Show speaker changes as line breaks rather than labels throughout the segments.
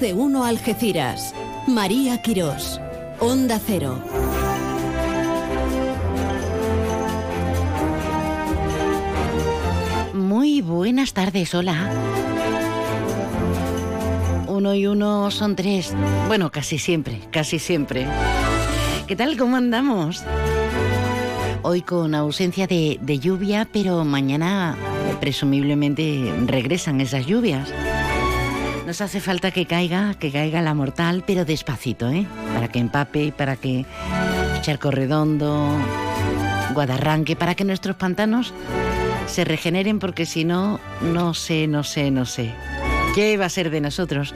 De uno Algeciras. María Quirós. Onda Cero.
Muy buenas tardes, hola. Uno y uno son tres. Bueno, casi siempre, casi siempre. ¿Qué tal? ¿Cómo andamos? Hoy con ausencia de, de lluvia, pero mañana presumiblemente regresan esas lluvias. Nos hace falta que caiga, que caiga la mortal, pero despacito, ¿eh? Para que empape, para que Charco Redondo, Guadarranque, para que nuestros pantanos se regeneren, porque si no, no sé, no sé, no sé. ¿Qué va a ser de nosotros?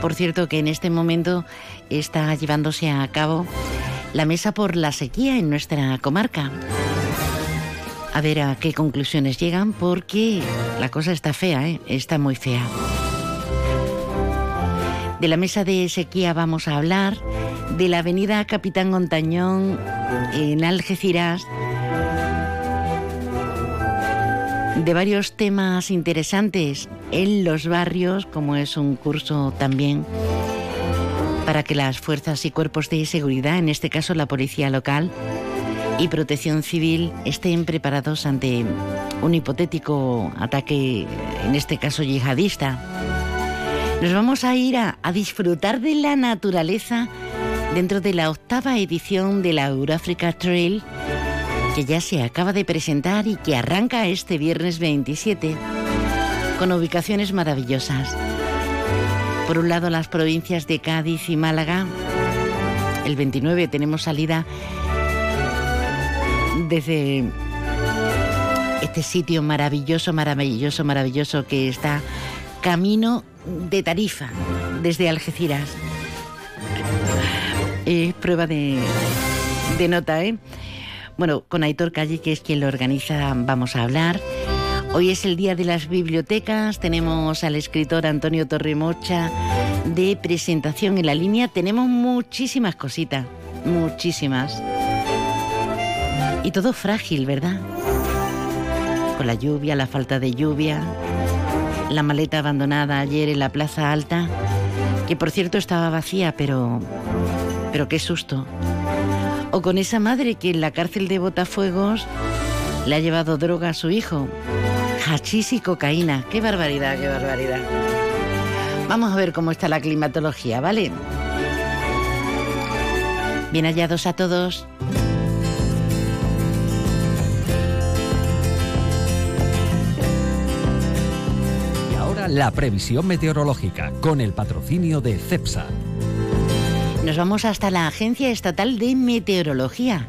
Por cierto, que en este momento está llevándose a cabo la mesa por la sequía en nuestra comarca. A ver a qué conclusiones llegan, porque la cosa está fea, ¿eh? está muy fea. De la mesa de sequía vamos a hablar, de la avenida Capitán Montañón en Algeciras, de varios temas interesantes en los barrios, como es un curso también para que las fuerzas y cuerpos de seguridad, en este caso la policía local y protección civil, estén preparados ante un hipotético ataque, en este caso yihadista. Nos vamos a ir a, disfrutar de la naturaleza dentro de la octava edición de la Eurafrica Trail que ya se acaba de presentar y que arranca este viernes 27 con ubicaciones maravillosas. Por un lado las provincias de Cádiz y Málaga. El 29 tenemos salida desde este sitio maravilloso, maravilloso, maravilloso que está camino de Tarifa, desde Algeciras. Es prueba de, de nota, ¿eh? Bueno, con Aitor Calle, que es quien lo organiza, vamos a hablar. Hoy es el día de las bibliotecas. Tenemos al escritor Antonio Torremocha de presentación en la línea. Tenemos muchísimas cositas, muchísimas. Y todo frágil, ¿verdad? Con la lluvia, la falta de lluvia, la maleta abandonada ayer en la Plaza Alta, que por cierto estaba vacía, pero... pero qué susto. O con esa madre que en la cárcel de Botafuegos le ha llevado droga a su hijo. Hachís y cocaína. Qué barbaridad, qué barbaridad. Vamos a ver cómo está la climatología, ¿vale? Bien hallados a todos.
La previsión meteorológica con el patrocinio de CEPSA.
Nos vamos hasta la Agencia Estatal de Meteorología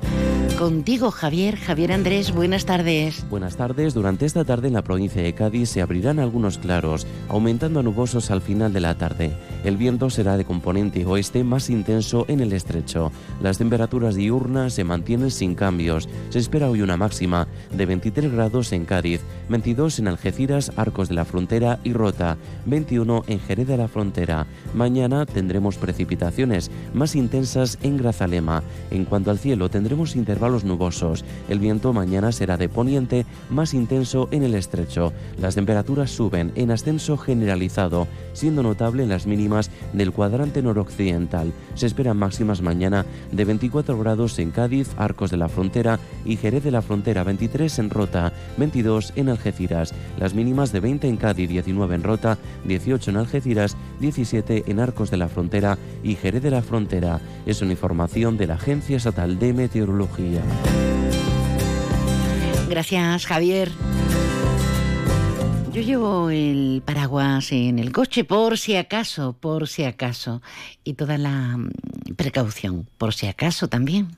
Contigo, Javier. Javier Andrés, buenas tardes.
Buenas tardes. Durante esta tarde en la provincia de Cádiz se abrirán algunos claros, aumentando a nubosos al final de la tarde. El viento será de componente oeste más intenso en el estrecho. Las temperaturas diurnas se mantienen sin cambios. Se espera hoy una máxima de 23 grados en Cádiz, 22 en Algeciras, Arcos de la Frontera y Rota, 21 en Jerez de la Frontera. Mañana tendremos precipitaciones más intensas en Grazalema. En cuanto al cielo, tendremos intervalos los nubosos. El viento mañana será de poniente más intenso en el estrecho. Las temperaturas suben en ascenso generalizado, siendo notable las mínimas del cuadrante noroccidental. Se esperan máximas mañana de 24 grados en Cádiz, Arcos de la Frontera y Jerez de la Frontera, 23 en Rota, 22 en Algeciras. Las mínimas de 20 en Cádiz, 19 en Rota, 18 en Algeciras, 17 en Arcos de la Frontera y Jerez de la Frontera. Es una información de la Agencia Estatal de Meteorología.
Gracias, Javier. Yo llevo el paraguas en el coche por si acaso, por si acaso. Y toda la mm, precaución, por si acaso también.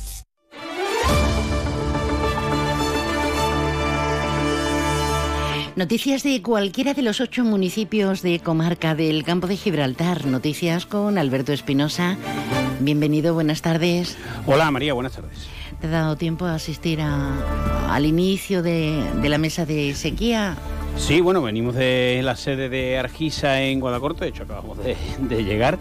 Noticias de cualquiera de los ocho municipios de comarca del campo de Gibraltar. Noticias con Alberto Espinosa Bienvenido, buenas tardes.
Hola María, buenas tardes.
¿Te ha dado tiempo a asistir a- al inicio de, de la mesa de sequía?
Sí, bueno, venimos de la sede de Argisa en Guadacorte, de hecho acabamos de, de llegar.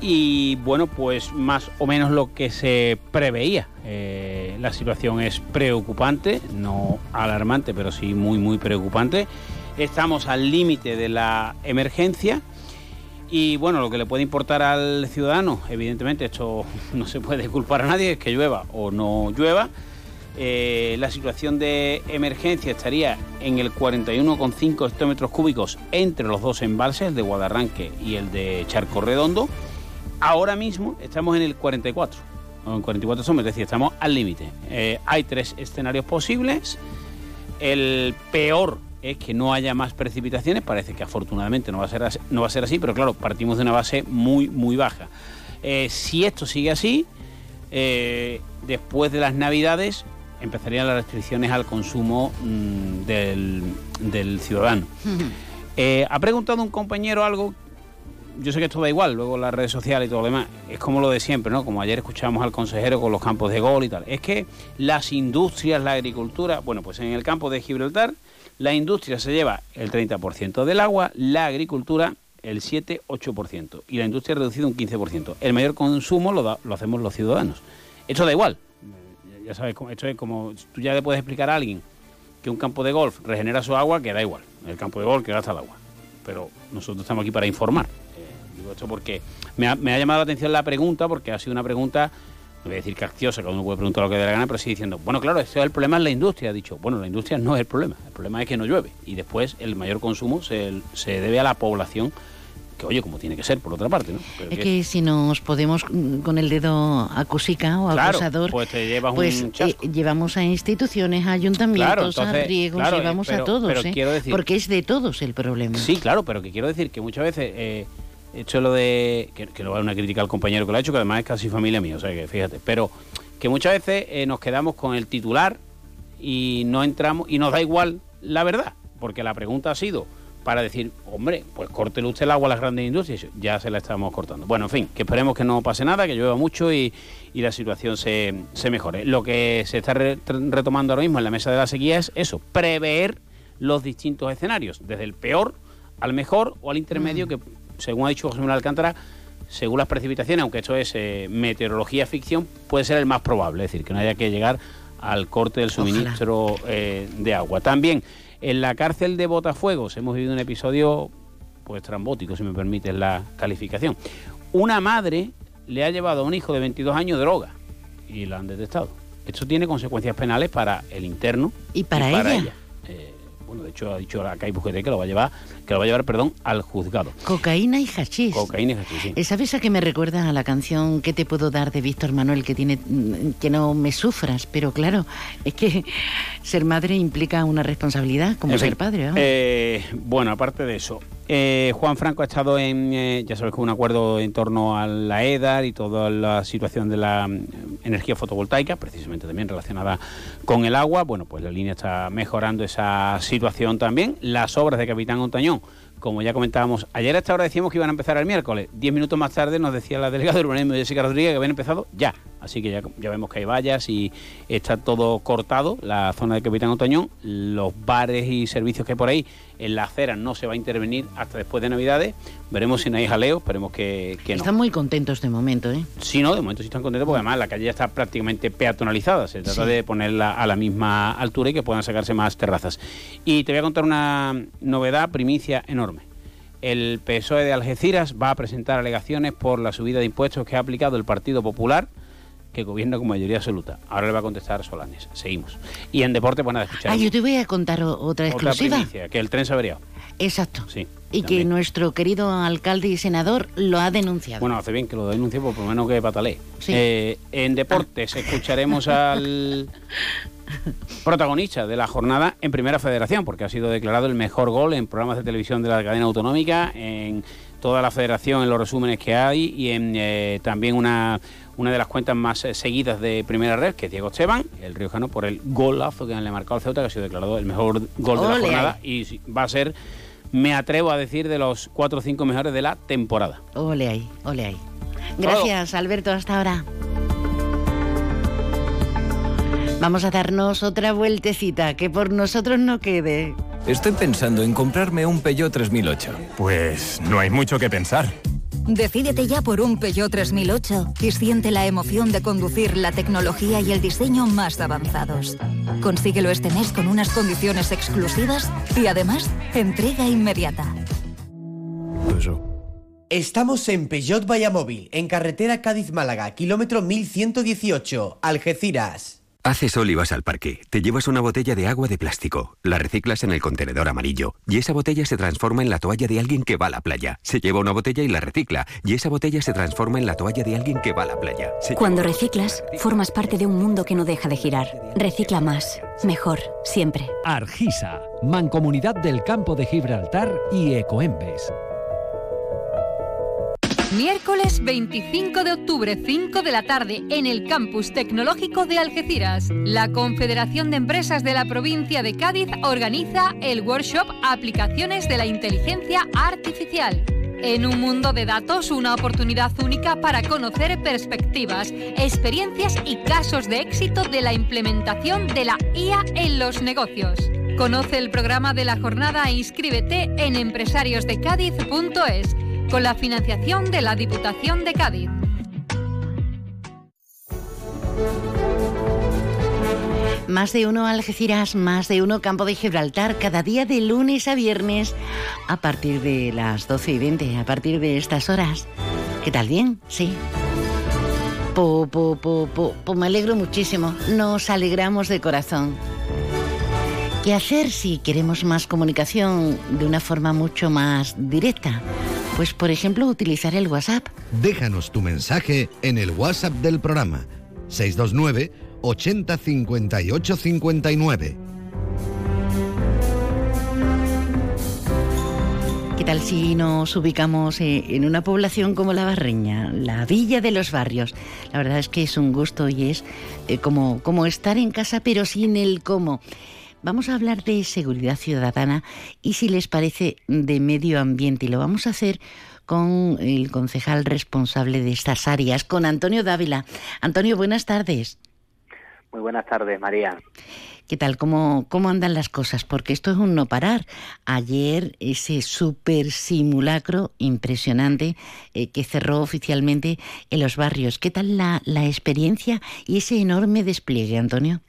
Y bueno, pues más o menos lo que se preveía. Eh, la situación es preocupante, no alarmante, pero sí muy, muy preocupante. Estamos al límite de la emergencia. Y bueno, lo que le puede importar al ciudadano, evidentemente, esto no se puede culpar a nadie, es que llueva o no llueva. Eh, la situación de emergencia estaría en el 41,5 hectómetros cúbicos entre los dos embalses, el de Guadarranque y el de Charco Redondo. Ahora mismo estamos en el 44, o en 44 somos, es decir, estamos al límite. Eh, hay tres escenarios posibles. El peor es que no haya más precipitaciones, parece que afortunadamente no va a ser así, no va a ser así pero claro, partimos de una base muy, muy baja. Eh, si esto sigue así, eh, después de las Navidades empezarían las restricciones al consumo mm, del, del ciudadano. Ha preguntado un compañero algo, yo sé que esto da igual, luego las redes sociales y todo lo demás, es como lo de siempre, ¿no? Como ayer escuchamos al consejero con los campos de gol y tal. Es que las industrias, la agricultura, bueno, pues en el campo de Gibraltar, la industria se lleva el 30% del agua, la agricultura el 7-8% y la industria ha reducido un 15%. El mayor consumo lo, da- lo hacemos los ciudadanos. Esto da igual. Ya sabes, esto es como tú ya le puedes explicar a alguien que un campo de golf regenera su agua, que da igual. El campo de golf que gasta el agua. Pero nosotros estamos aquí para informar. Eh, digo esto porque me ha, me ha llamado la atención la pregunta, porque ha sido una pregunta, no voy a decir capciosa, cada uno puede preguntar lo que dé la gana, pero sí diciendo, bueno, claro, es el problema es la industria. Ha dicho, bueno, la industria no es el problema, el problema es que no llueve. Y después el mayor consumo se, se debe a la población, que oye, como tiene que ser, por otra parte, ¿no? Pero
Es
que-
que si nos podemos mm, con el dedo acusica o
Claro,
acusador,
pues te llevas
pues
un chasco.
eh, llevamos a instituciones, a ayuntamientos,
Claro,
a riegos,
claro,
llevamos
pero-
a todos,
pero
¿eh?
decir-
porque es de todos el problema.
Sí, claro, pero que quiero decir que muchas veces eh, hecho lo de. Que, que no va a una crítica al compañero que lo ha hecho, que además es casi familia mía, o sea que fíjate. Pero que muchas veces eh, nos quedamos con el titular y no entramos y nos da igual la verdad, porque la pregunta ha sido para decir, hombre, pues córtele usted el agua a las grandes industrias, ya se la estamos cortando. Bueno, en fin, que esperemos que no pase nada, que llueva mucho y, y la situación se, se mejore. Lo que se está re- retomando ahora mismo en la mesa de la sequía es eso, prever los distintos escenarios, desde el peor al mejor o al intermedio, que según ha dicho José Manuel Alcántara, según las precipitaciones, aunque esto es eh, meteorología ficción, puede ser el más probable, es decir, que no haya que llegar al corte del suministro eh, de agua. También en la cárcel de Botafuegos hemos vivido un episodio pues trambótico, si me permites la calificación. Una madre le ha llevado a un hijo de 22 años droga y la han detectado. Esto tiene consecuencias penales para el interno
Y para ella.
Eh, bueno, de hecho ha dicho la CAI Bujete que lo va a llevar, que lo va a llevar, perdón, al juzgado.
Cocaína y hachís.
Cocaína y hachís, sí.
¿Sabes a qué me recuerda a la canción ¿Qué te puedo dar de Víctor Manuel que tiene mm, que no me sufras? Pero claro, es que ser madre implica una responsabilidad como
En
ser
fin,
padre. vamos.
eh, bueno, aparte de eso, eh, Juan Franco ha estado en, eh, ya sabes, con un acuerdo en torno a la EDAR y toda la situación de la mm, energía fotovoltaica, precisamente también relacionada con el agua. Bueno, pues la línea está mejorando esa situación también. Las obras de Capitán Ontañón, como ya comentábamos ayer a esta hora decíamos que iban a empezar el miércoles. Diez minutos más tarde nos decía la delegada de urbanismo Jessica Rodríguez que habían empezado ya. Así que ya, vemos que hay vallas y está todo cortado, la zona de Capitán Otoñón. Los bares y servicios que hay por ahí, en la acera no se va a intervenir hasta después de Navidades. Veremos si no hay jaleo, esperemos que, que no.
Están muy contentos de momento, ¿eh?
Sí, no, de momento sí están contentos porque además la calle ya está prácticamente peatonalizada. Se trata
Sí.
de ponerla a la misma altura y que puedan sacarse más terrazas. Y te voy a contar una novedad, primicia enorme. El PSOE de Algeciras va a presentar alegaciones por la subida de impuestos que ha aplicado el Partido Popular que gobierna con mayoría absoluta. Ahora le va a contestar Solanes. Seguimos. Y en deporte, bueno, a escuchar
Ah, yo te voy a contar otra
otra
exclusiva.
primicia, que el tren se ha averiado.
Exacto.
Sí.
Y que nuestro querido alcalde y senador lo ha denunciado.
Bueno, hace bien que lo denuncie, por lo menos que patalee.
Sí.
Eh, en deportes escucharemos al protagonista de la jornada en Primera Federación, porque ha sido declarado el mejor gol en programas de televisión de la cadena autonómica, en toda la federación, en los resúmenes que hay y en eh, también una, una de las cuentas más eh, seguidas de Primera Red, que es Diego Esteban, el riojano, por el golazo que le marcó al Ceuta, que ha sido declarado el mejor gol de la jornada y va a ser, me atrevo a decir, de los cuatro o cinco mejores de la temporada.
Ole ahí, ole ahí. Gracias, Alberto, hasta ahora. Vamos a darnos otra vueltecita, que por nosotros no quede.
Estoy pensando en comprarme un Peugeot 3008.
Pues no hay mucho que pensar.
Decídete ya por un Peugeot 3008 y siente la emoción de conducir la tecnología y el diseño más avanzados. Consíguelo este mes con unas condiciones exclusivas y además entrega inmediata.
Estamos en Peugeot Vallamóvil, en carretera Cádiz-Málaga, kilómetro 1118, Algeciras.
Hace sol y vas al parque. Te llevas una botella de agua de plástico, la reciclas en el contenedor amarillo y esa botella se transforma en la toalla de alguien que va a la playa. Se lleva una botella y la recicla y esa botella se transforma en la toalla de alguien que va a la playa.
Cuando reciclas, formas parte de un mundo que no deja de girar. Recicla más, mejor, siempre.
Argisa, Mancomunidad del Campo de Gibraltar y Ecoembes.
Miércoles 25 de octubre, 5 de la tarde, en el Campus Tecnológico de Algeciras. La Confederación de Empresas de la provincia de Cádiz organiza el workshop Aplicaciones de la Inteligencia Artificial. En un mundo de datos, una oportunidad única para conocer perspectivas, experiencias y casos de éxito de la implementación de la IA en los negocios. Conoce el programa de la jornada e inscríbete en empresariosdecádiz.es con la financiación de la Diputación de Cádiz.
Más de uno Algeciras, más de uno Campo de Gibraltar, cada día de lunes a viernes a partir de las 12 y 20, a partir de estas horas. ¿Qué tal? ¿Bien? Sí. Po, po, po, po, me alegro muchísimo. Nos alegramos de corazón. ¿Qué hacer si queremos más comunicación de una forma mucho más directa? Pues por ejemplo utilizar el WhatsApp.
Déjanos tu mensaje en el WhatsApp del programa 629 80 58 59.
¿Qué tal si nos ubicamos eh, en una población como la Barreña, la Villa de los Barrios? La verdad es que es un gusto y es eh, como, como estar en casa pero sin el cómo. Vamos a hablar de seguridad ciudadana y si les parece de medio ambiente y lo vamos a hacer con el concejal responsable de estas áreas, con Antonio Dávila. Antonio, buenas tardes.
Muy buenas tardes, María.
¿Qué tal? ¿Cómo, ¿Cómo andan las cosas? Porque esto es un no parar. Ayer ese super simulacro impresionante eh, que cerró oficialmente en los barrios. ¿Qué tal la, la experiencia y ese enorme despliegue, Antonio?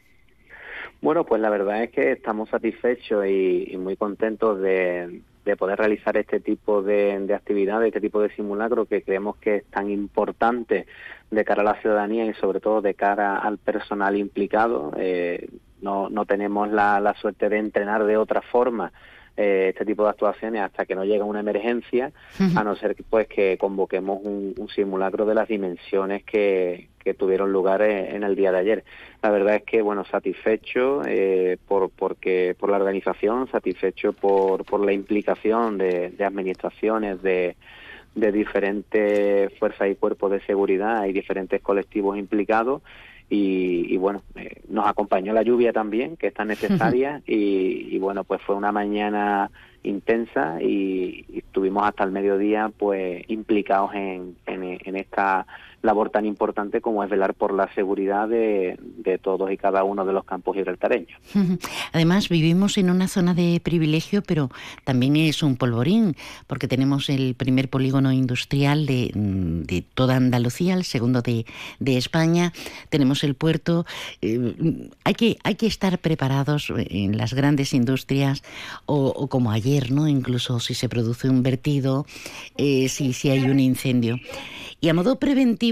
Bueno, pues la verdad es que estamos satisfechos y, muy contentos de, poder realizar este tipo de, de actividades, este tipo de simulacro que creemos que es tan importante de cara a la ciudadanía y sobre todo de cara al personal implicado. Eh, no, no tenemos la, la suerte de entrenar de otra forma eh, este tipo de actuaciones hasta que no llega una emergencia, a no ser pues que convoquemos un, simulacro de las dimensiones que, tuvieron lugar en, el día de ayer. La verdad es que bueno satisfecho eh, por porque por la organización, satisfecho por, por la implicación de, administraciones de de diferentes fuerzas y cuerpos de seguridad y diferentes colectivos implicados y, bueno, eh, nos acompañó la lluvia también, que es tan necesaria, y, bueno, pues fue una mañana intensa y, estuvimos hasta el mediodía pues implicados en, en esta labor tan importante como es velar por la seguridad de, todos y cada uno de los campos gibraltareños.
Además, vivimos en una zona de privilegio, pero también es un polvorín, porque tenemos el primer polígono industrial de, de toda Andalucía, el segundo de, de España, tenemos el puerto. Eh, hay, que, hay que estar preparados en las grandes industrias, o, como ayer, ¿no? incluso si se produce un vertido, eh, si, si hay un incendio. Y a modo preventivo,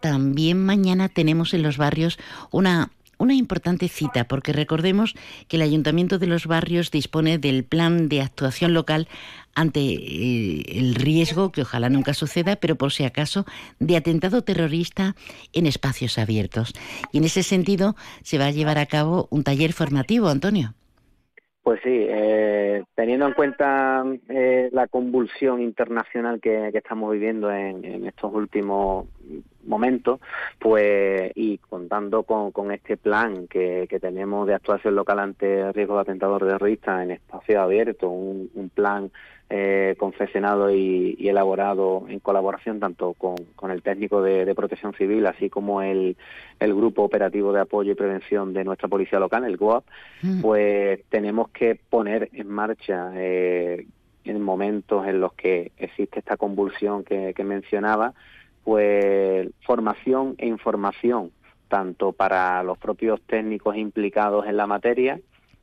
también mañana tenemos en los barrios una una importante cita, porque recordemos que el Ayuntamiento de los Barrios dispone del plan de actuación local ante eh, el riesgo, que ojalá nunca suceda, pero por si acaso, de atentado terrorista en espacios abiertos. Y en ese sentido se va a llevar a cabo un taller formativo, Antonio.
Pues sí, eh, teniendo en cuenta eh, la convulsión internacional que, estamos viviendo en, estos últimos momento, pues y contando con, este plan que, que, tenemos de actuación local ante riesgo de atentado terrorista en espacio abierto, un plan eh, confeccionado y, y, elaborado en colaboración tanto con, con el técnico de, de, protección civil, así como el, el, grupo operativo de apoyo y prevención de nuestra policía local, el GOAP, mm. pues tenemos que poner en marcha eh, en momentos en los que existe esta convulsión que, que mencionaba, pues formación e información tanto para los propios técnicos implicados en la materia,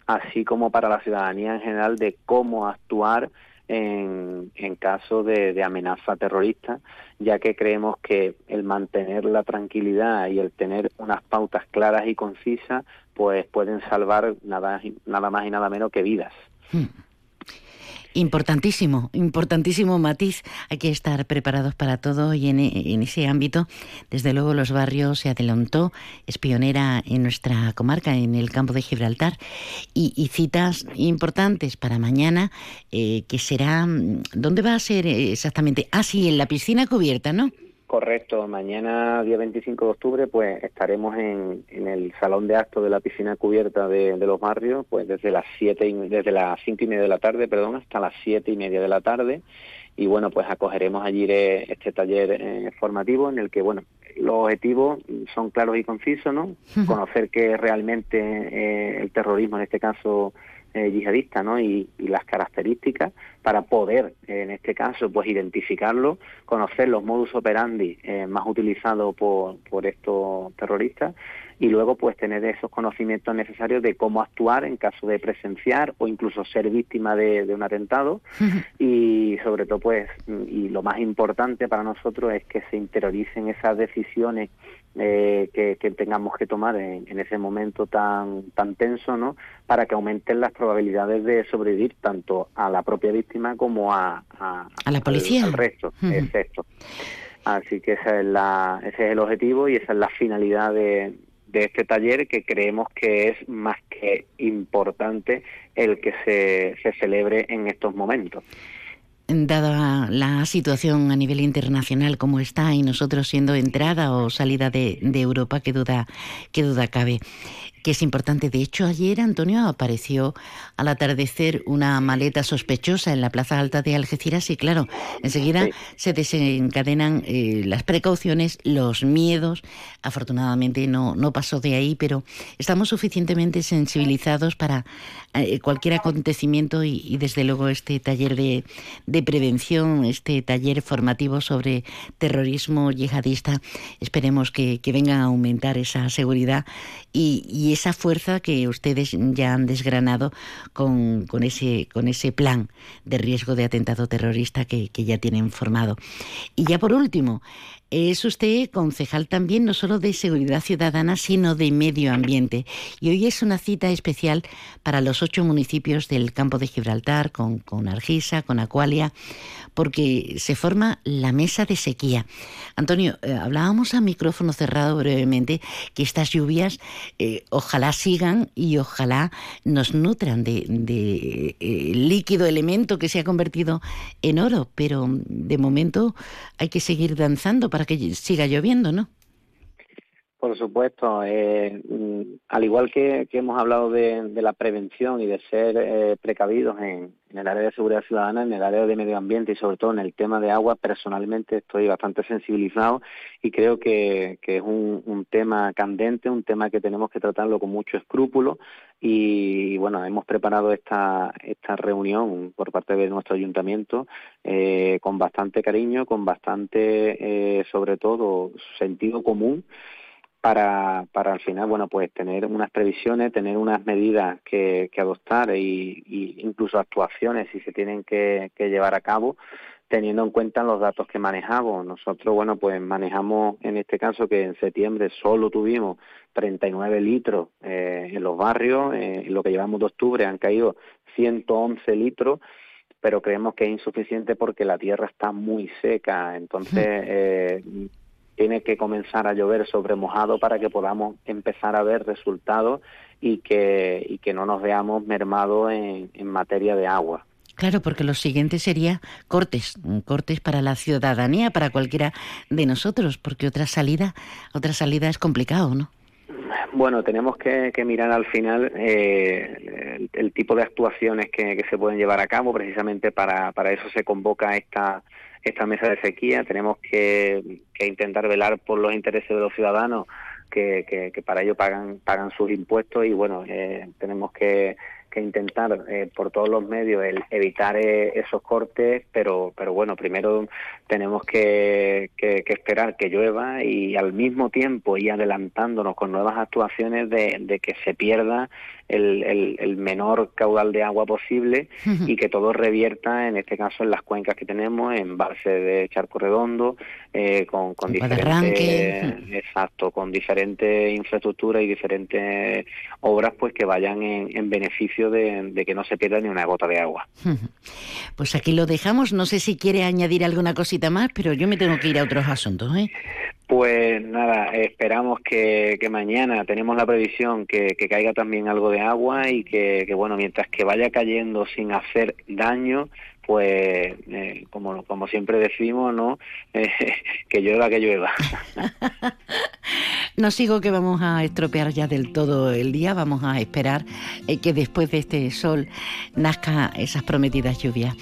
así como para la ciudadanía en general de cómo actuar en, en caso de, de, amenaza terrorista, ya que creemos que el mantener la tranquilidad y el tener unas pautas claras y concisas, pues pueden salvar nada, nada más y nada menos que vidas. Hmm.
Importantísimo, importantísimo matiz. Hay que estar preparados para todo y en, ese ámbito, desde luego, los barrios se adelantó, es pionera en nuestra comarca, en el campo de Gibraltar, y, y citas importantes para mañana, eh, que será, ¿dónde va a ser exactamente? Ah, sí, en la piscina cubierta, ¿no?
Correcto, mañana día 25 de octubre pues estaremos en, en el salón de actos de la piscina cubierta de, de los barrios pues desde las siete y, desde las cinco y media de la tarde perdón hasta las siete y media de la tarde. Y bueno pues acogeremos allí este taller eh, formativo en el que bueno los objetivos son claros y concisos no conocer que realmente eh, el terrorismo en este caso eh, yihadista ¿no? Y, y, las características para poder, en este caso, pues identificarlo, conocer los modus operandi eh, más utilizados por, por estos terroristas y luego pues tener esos conocimientos necesarios de cómo actuar en caso de presenciar o incluso ser víctima de, de un atentado y sobre todo pues y lo más importante para nosotros es que se interioricen esas decisiones eh, que, que, tengamos que tomar en, en, ese momento tan tan tenso, ¿no? Para que aumenten las probabilidades de sobrevivir tanto a la propia víctima como a,
a, ¿A la policía,
al, al resto. Así que esa es la, ese es el objetivo y esa es la finalidad de, de este taller que creemos que es más que importante el que se, se celebre en estos momentos
dada la situación a nivel internacional como está y nosotros siendo entrada o salida de, de Europa, qué duda, qué duda cabe que es importante. De hecho, ayer, Antonio, apareció al atardecer una maleta sospechosa en la Plaza Alta de Algeciras y, claro, enseguida sí. se desencadenan eh, las precauciones, los miedos. Afortunadamente no, no pasó de ahí, pero estamos suficientemente sensibilizados para eh, cualquier acontecimiento y, y, desde luego, este taller de, de prevención, este taller formativo sobre terrorismo yihadista, esperemos que, que vengan a aumentar esa seguridad y, y esa fuerza que ustedes ya han desgranado con, con, ese, con ese plan de riesgo de atentado terrorista que, que ya tienen formado. Y ya por último, es usted concejal también no solo de seguridad ciudadana, sino de medio ambiente. Y hoy es una cita especial para los ocho municipios del campo de Gibraltar, con, con Argisa, con Acualia, porque se forma la mesa de sequía. Antonio, eh, hablábamos a micrófono cerrado brevemente que estas lluvias eh, ojalá sigan y ojalá nos nutran de, de eh, líquido elemento que se ha convertido en oro, pero de momento hay que seguir danzando que siga lloviendo, ¿no?
Por supuesto, eh, al igual que, que hemos hablado de, la prevención y de ser eh, precavidos en, el área de seguridad ciudadana, en el área de medio ambiente y sobre todo en el tema de agua, personalmente estoy bastante sensibilizado y creo que, es un, un, tema candente, un tema que tenemos que tratarlo con mucho escrúpulo y, y bueno, hemos preparado esta, esta reunión por parte de nuestro ayuntamiento eh, con bastante cariño, con bastante, eh, sobre todo, sentido común para, para al final, bueno, pues tener unas previsiones, tener unas medidas que, que adoptar y, y, incluso actuaciones si se tienen que, que llevar a cabo teniendo en cuenta los datos que manejamos. Nosotros, bueno, pues manejamos en este caso que en septiembre solo tuvimos 39 litros eh, en los barrios, eh, en lo que llevamos de octubre han caído 111 litros, pero creemos que es insuficiente porque la tierra está muy seca, entonces eh, tiene que comenzar a llover sobre mojado para que podamos empezar a ver resultados y que, y que no nos veamos mermados en, en materia de agua.
Claro, porque lo siguiente sería cortes, cortes para la ciudadanía, para cualquiera de nosotros, porque otra salida, otra salida es complicado, ¿no?
Bueno, tenemos que, mirar al final eh, el, tipo de actuaciones que, se pueden llevar a cabo. Precisamente para, para eso se convoca esta, esta mesa de sequía. Tenemos que, intentar velar por los intereses de los ciudadanos que, que, para ello pagan, pagan sus impuestos y bueno, eh, tenemos que que intentar eh, por todos los medios el evitar eh, esos cortes, pero, pero bueno, primero tenemos que, que, esperar que llueva y al mismo tiempo ir adelantándonos con nuevas actuaciones de, de que se pierda el, el, menor caudal de agua posible y que todo revierta, en este caso, en las cuencas que tenemos, en base de Charco Redondo, eh, con, con diferentes, exacto, con diferentes infraestructuras y diferentes obras, pues que vayan en, en beneficio de, de, que no se pierda ni una gota de agua.
Pues aquí lo dejamos. No sé si quiere añadir alguna cosita más, pero yo me tengo que ir a otros asuntos. ¿eh?
Pues nada, esperamos que, mañana tenemos la previsión que, caiga también algo de agua y que, bueno, mientras que vaya cayendo sin hacer daño, pues eh, como, como siempre decimos, ¿no? que llueva, que llueva.
no sigo que vamos a estropear ya del todo el día, vamos a esperar eh, que después de este sol nazca esas prometidas lluvias.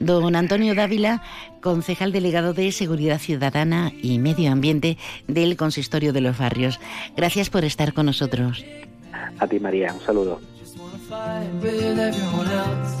Don Antonio Dávila, concejal delegado de Seguridad Ciudadana y Medio Ambiente del Consistorio de los Barrios. Gracias por estar con nosotros.
A ti, María, un saludo.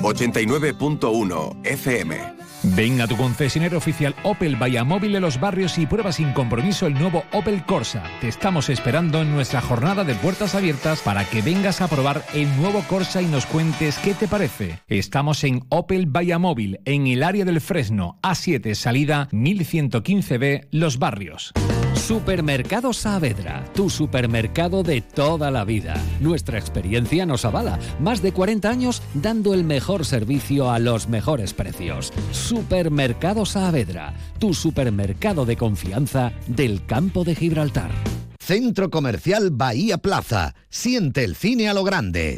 89.1 FM
Ven a tu concesionario oficial Opel Móvil de los barrios y prueba sin compromiso el nuevo Opel Corsa. Te estamos esperando en nuestra jornada de puertas abiertas para que vengas a probar el nuevo Corsa y nos cuentes qué te parece. Estamos en Opel Móvil, en el área del Fresno, A7, salida 1115B, Los Barrios.
Supermercado Saavedra, tu supermercado de toda la vida. Nuestra experiencia nos avala. Más de 40 años dando el mejor servicio a los mejores precios. Supermercado Saavedra, tu supermercado de confianza del campo de Gibraltar.
Centro Comercial Bahía Plaza. Siente el cine a lo grande.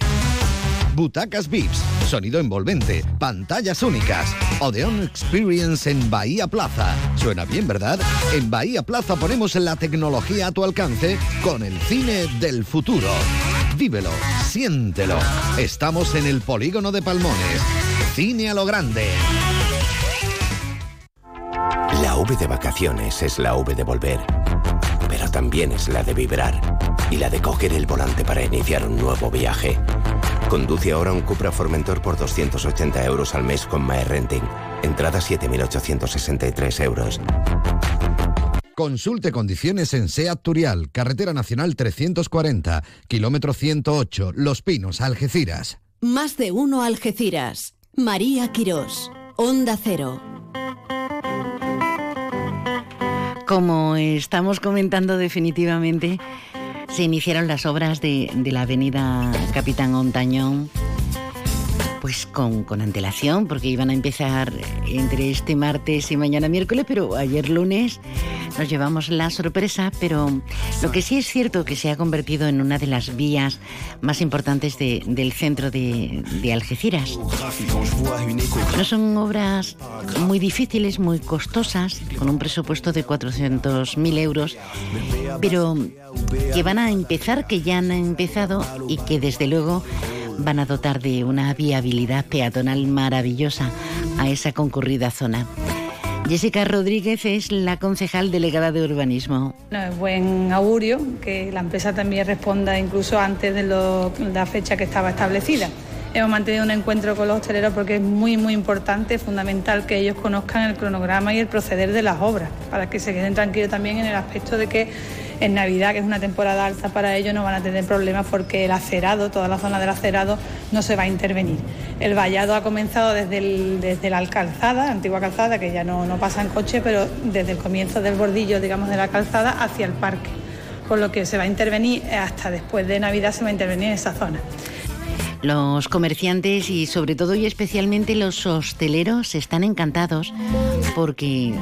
Butacas VIPs, sonido envolvente, pantallas únicas. Odeon Experience en Bahía Plaza. Suena bien, ¿verdad? En Bahía Plaza ponemos la tecnología a tu alcance con el cine del futuro. Vívelo, siéntelo. Estamos en el polígono de Palmones. Cine a lo grande.
La V de vacaciones es la V de volver, pero también es la de vibrar y la de coger el volante para iniciar un nuevo viaje. Conduce ahora un Cupra Formentor por 280 euros al mes con My Renting. Entrada 7.863 euros.
Consulte condiciones en SEAT Turial, Carretera Nacional 340, kilómetro 108, Los Pinos, Algeciras.
Más de uno Algeciras. María Quirós, Onda Cero.
Como estamos comentando definitivamente, se iniciaron las obras de, la avenida Capitán Ontañón pues con, con, antelación, porque iban a empezar entre este martes y mañana miércoles, pero ayer lunes nos llevamos la sorpresa, pero lo que sí es cierto que se ha convertido en una de las vías más importantes del centro de, de Algeciras. No son obras muy difíciles, muy costosas, con un presupuesto de 400.000 euros, pero que van a empezar, que ya han empezado y que desde luego van a dotar de una viabilidad peatonal maravillosa a esa concurrida zona. Jessica Rodríguez es la concejal delegada de urbanismo.
es buen augurio que la empresa también responda incluso antes de, la fecha que estaba establecida. Hemos mantenido un encuentro con los hosteleros porque es muy, muy importante, fundamental que ellos conozcan el cronograma y el proceder de las obras, para que se queden tranquilos también en el aspecto de que en Navidad, que es una temporada alta para ellos, no van a tener problemas porque el acerado, toda la zona del acerado, no se va a intervenir. El vallado ha comenzado desde, desde la calzada, antigua calzada, que ya no, no pasa en coche, pero desde el comienzo del bordillo, digamos, de la calzada hacia el parque. Por lo que se va a intervenir, hasta después de Navidad se va a intervenir en esa zona.
Los comerciantes y sobre todo y especialmente los hosteleros están encantados porque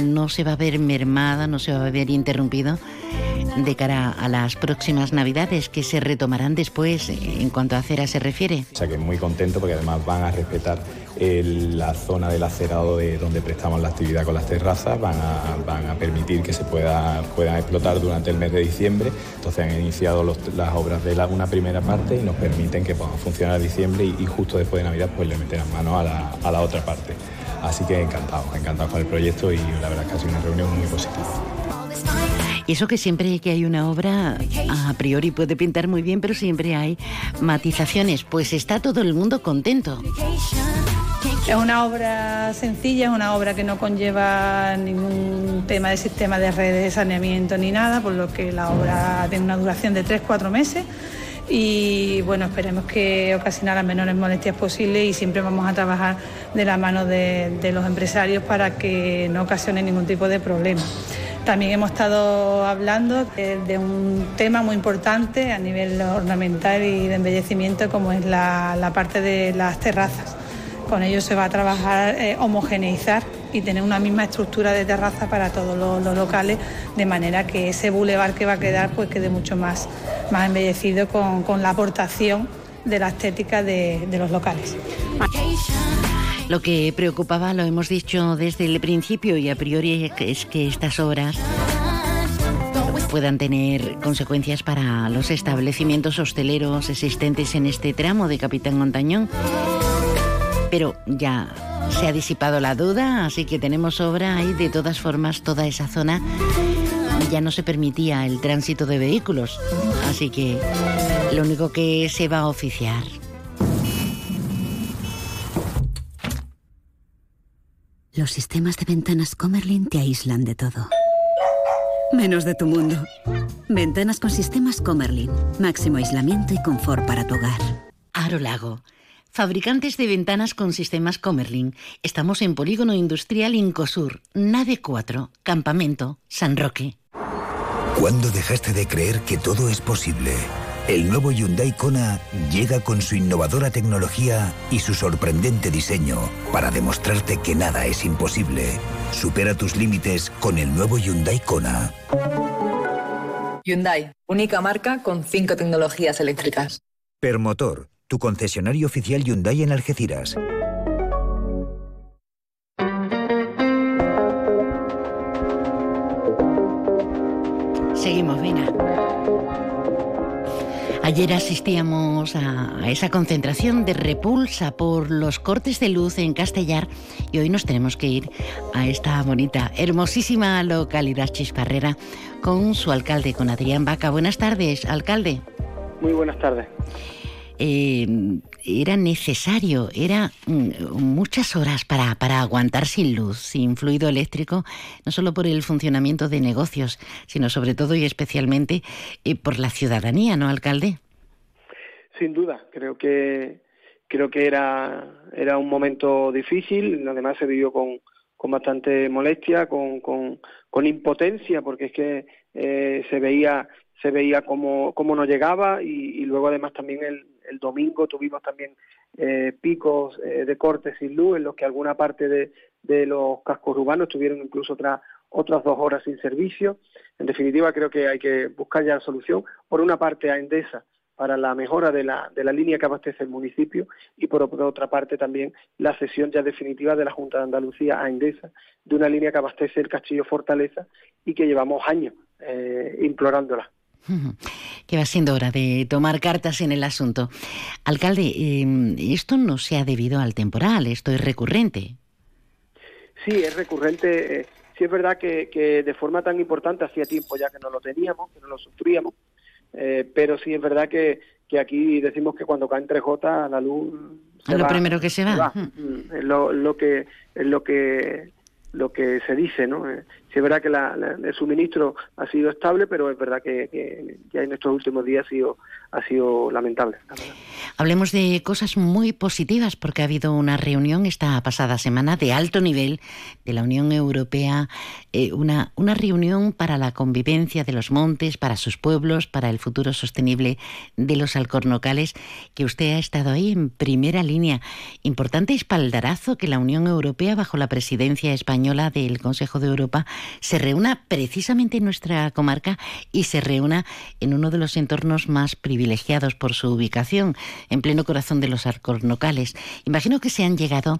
no se va a ver mermada, no se va a ver interrumpido de cara a las próximas Navidades que se retomarán después en cuanto a acera se refiere.
O sea que muy contento porque además van a respetar la zona del acerado de donde prestamos la actividad con las terrazas, van a, van a permitir que se pueda, puedan explotar durante el mes de diciembre. Entonces han iniciado las obras de la, una primera parte y nos permiten que puedan funcionar a diciembre y, justo después de Navidad pues le meterán mano a la, a la otra parte. Así que encantado, encantado con el proyecto y la verdad es que ha sido una reunión muy positiva.
Y eso que siempre que hay una obra, a priori puede pintar muy bien, pero siempre hay matizaciones, pues está todo el mundo contento.
Es una obra sencilla, es una obra que no conlleva ningún tema de sistema de redes de saneamiento ni nada, por lo que la obra tiene una duración de 3-4 meses y bueno, esperemos que ocasione las menores molestias posibles y siempre vamos a trabajar de la mano de los empresarios para que no ocasione ningún tipo de problema. También hemos estado hablando de, un tema muy importante a nivel ornamental y de embellecimiento como es la, parte de las terrazas. Con ello se va a trabajar eh, homogeneizar y tener una misma estructura de terraza para todos los, locales, de manera que ese bulevar que va a quedar pues quede mucho más, más embellecido con, la aportación de la estética de los locales.
Lo que preocupaba, lo hemos dicho desde el principio y a priori, es que estas obras puedan tener consecuencias para los establecimientos hosteleros existentes en este tramo de Capitán Montañón. Pero ya se ha disipado la duda, así que tenemos obra y de todas formas toda esa zona ya no se permitía el tránsito de vehículos, así que lo único que se va a oficiar
Los sistemas de ventanas Comerlin te aíslan de todo. Menos de tu mundo. Ventanas con sistemas Comerlin. Máximo aislamiento y confort para tu hogar.
Aro Lago. Fabricantes de ventanas con sistemas Comerlin. Estamos en Polígono Industrial Incosur, Nave 4, Campamento, San Roque.
¿Cuándo dejaste de creer que todo es posible? El nuevo Hyundai Kona llega con su innovadora tecnología y su sorprendente diseño para demostrarte que nada es imposible. Supera tus límites con el nuevo Hyundai Kona.
Hyundai, única marca con cinco tecnologías eléctricas.
Permotor, tu concesionario oficial Hyundai en Algeciras.
Seguimos, Vina. Ayer asistíamos a, esa concentración de repulsa por los cortes de luz en Castellar y hoy nos tenemos que ir a esta bonita, hermosísima localidad chisparrera con su alcalde, con Adrián Vaca. Buenas tardes, alcalde.
Muy buenas tardes.
Eh, era necesario, era mm, muchas horas para, para aguantar sin luz, sin fluido eléctrico, no solo por el funcionamiento de negocios, sino sobre todo y especialmente eh, por la ciudadanía, ¿no, alcalde?
Sin duda, creo que creo que era era un momento difícil, además se vivió con, con bastante molestia, con, con, impotencia, porque es que eh, se veía se veía cómo, cómo no llegaba y luego además también el, el domingo tuvimos también eh, picos eh, de cortes sin luz en los que alguna parte de, los cascos urbanos tuvieron incluso otras otras dos horas sin servicio. En definitiva, creo que hay que buscar ya la solución. Por una parte, a Endesa para la mejora de la, de la línea que abastece el municipio y por otra parte también la cesión ya definitiva de la Junta de Andalucía a Endesa de una línea que abastece el Castillo Fortaleza y que llevamos años eh, implorándola.
Que va siendo hora de tomar cartas en el asunto. Alcalde, em, esto no se ha debido al temporal, esto es recurrente.
Sí, es recurrente. Eh, sí es verdad que, de forma tan importante hacía tiempo ya que no lo teníamos, que no lo sufríamos, eh, pero sí es verdad que, que aquí decimos que cuando caen tres gotas la luz...
es lo primero que se va.
Mm, es lo, lo que es lo que lo que se dice, ¿no? Es verdad que el suministro ha sido estable, pero es verdad que, ya en estos últimos días ha sido, lamentable.
Hablemos de cosas muy positivas, porque ha habido una reunión esta pasada semana de alto nivel de la Unión Europea, eh, una reunión para la convivencia de los montes, para sus pueblos, para el futuro sostenible de los alcornocales, que usted ha estado ahí en primera línea. Importante espaldarazo que la Unión Europea, bajo la presidencia española del Consejo de Europa, se reúna precisamente en nuestra comarca y se reúna en uno de los entornos más privilegiados por su ubicación, en pleno corazón de los arcornocales. Imagino que se han llegado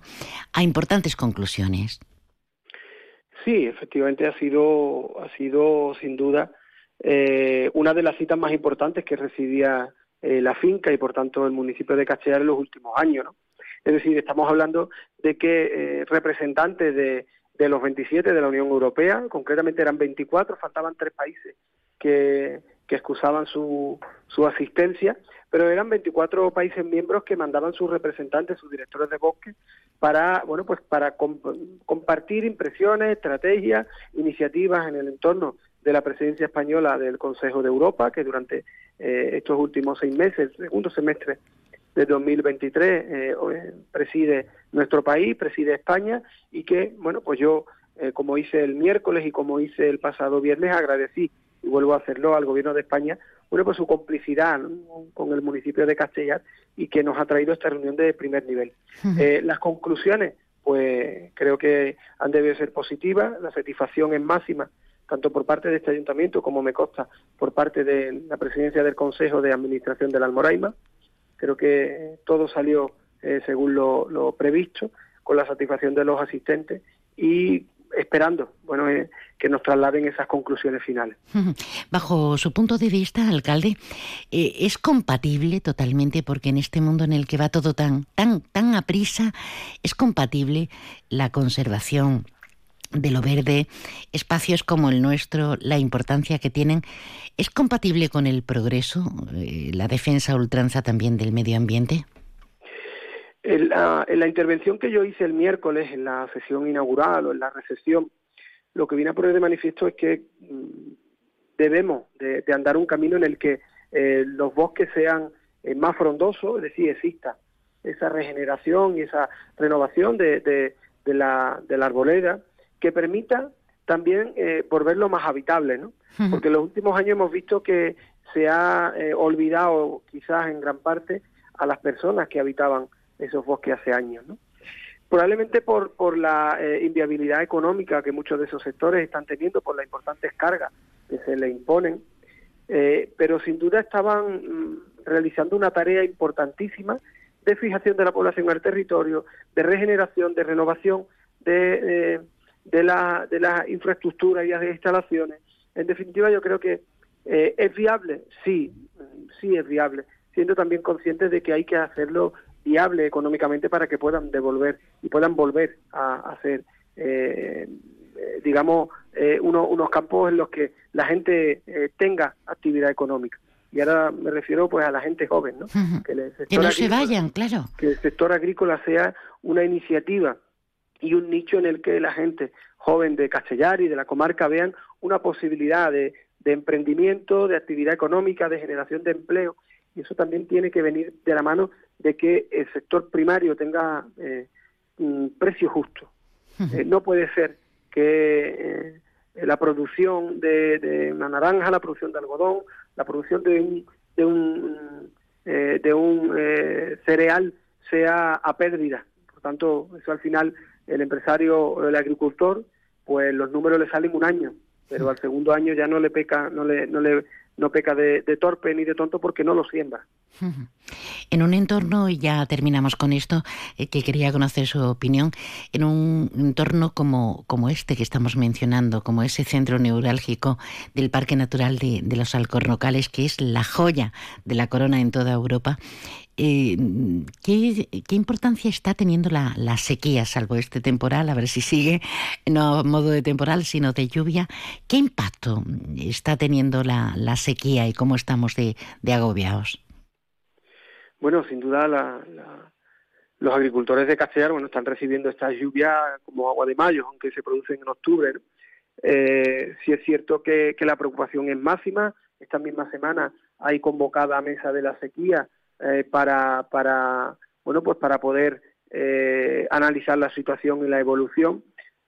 a importantes conclusiones.
Sí, efectivamente ha sido, ha sido sin duda eh, una de las citas más importantes que residía eh, la finca y por tanto el municipio de Castellar en los últimos años. Es decir, estamos hablando de que eh, representantes de, de, los 27 de la Unión Europea, concretamente eran 24, faltaban tres países que, que excusaban su, su asistencia, pero eran 24 países miembros que mandaban sus representantes, sus directores de bosque, para, bueno, pues para compartir impresiones, estrategias, iniciativas en el entorno de la presidencia española del Consejo de Europa, que durante eh, estos últimos seis meses, el segundo semestre de 2023, eh, preside nuestro país, preside España, y que, bueno, pues yo, eh, como hice el miércoles y como hice el pasado viernes, agradecí, y vuelvo a hacerlo al Gobierno de España, bueno, pues su complicidad con el municipio de Castellar y que nos ha traído esta reunión de primer nivel. las conclusiones, pues creo que han debido ser positivas, la satisfacción es máxima tanto por parte de este ayuntamiento como me consta por parte de la presidencia del Consejo de Administración del Almoraima. Creo que todo salió eh, según lo, previsto, con la satisfacción de los asistentes y esperando bueno eh, que nos trasladen esas conclusiones finales.
Bajo su punto de vista, alcalde, eh, es compatible totalmente porque en este mundo en el que va todo tan tan tan a prisa es compatible la conservación de lo verde, espacios como el nuestro, la importancia que tienen, ¿es compatible con el progreso, eh, la defensa ultranza también del medio ambiente?
En la, intervención que yo hice el miércoles en la sesión inaugural o en la recesión, lo que viene a poner de manifiesto es que mm, debemos de, andar un camino en el que eh, los bosques sean eh, más frondosos, es decir, exista esa regeneración y esa renovación de, de la arboleda, que permita también eh, volverlo más habitable, ¿no? Porque en los últimos años hemos visto que se ha eh, olvidado quizás en gran parte a las personas que habitaban esos bosques hace años, ¿no? Probablemente por, por la eh, inviabilidad económica que muchos de esos sectores están teniendo, por las importantes cargas que se le imponen, eh, pero sin duda estaban mm, realizando una tarea importantísima de fijación de la población al territorio, de regeneración, de renovación, de de la, de las infraestructuras y las instalaciones. En definitiva, yo creo que eh, es viable, sí, sí es viable, siendo también conscientes de que hay que hacerlo viable económicamente para que puedan devolver y puedan volver a hacer, eh, eh, digamos, unos campos en los que la gente tenga actividad económica. Y ahora me refiero pues a la gente joven, ¿no?
que no se vayan, claro.
Que el sector agrícola sea una iniciativa y un nicho en el que la gente joven de Castellar y de la comarca vean una posibilidad de, emprendimiento, de actividad económica, de generación de empleo. Y eso también tiene que venir de la mano de que el sector primario tenga eh, un precio justo. Eh, no puede ser que eh, la producción de, una naranja, la producción de algodón, la producción de un, de un, de un cereal sea a pérdida. Por tanto, eso al final el empresario o el agricultor, pues los números le salen un año, pero al segundo año ya no le peca, no le, no le no peca de, torpe ni de tonto porque no lo siembra.
En un entorno, y ya terminamos con esto, eh, que quería conocer su opinión, en un entorno como, como este que estamos mencionando, como ese centro neurálgico del Parque Natural de, de los Alcornocales, que es la joya de la corona en toda Europa, eh, ¿qué, importancia está teniendo la, sequía, salvo este temporal, a ver si sigue, no a modo de temporal, sino de lluvia? ¿Qué impacto está teniendo la, sequía y cómo estamos de, agobiados?
Bueno, sin duda los agricultores de Castellar bueno, están recibiendo esta lluvia como agua de mayo, aunque se producen en octubre. Eh, sí es cierto que la preocupación es máxima. Esta misma semana hay convocada mesa de la sequía eh, para, para, bueno, pues para poder eh, analizar la situación y la evolución,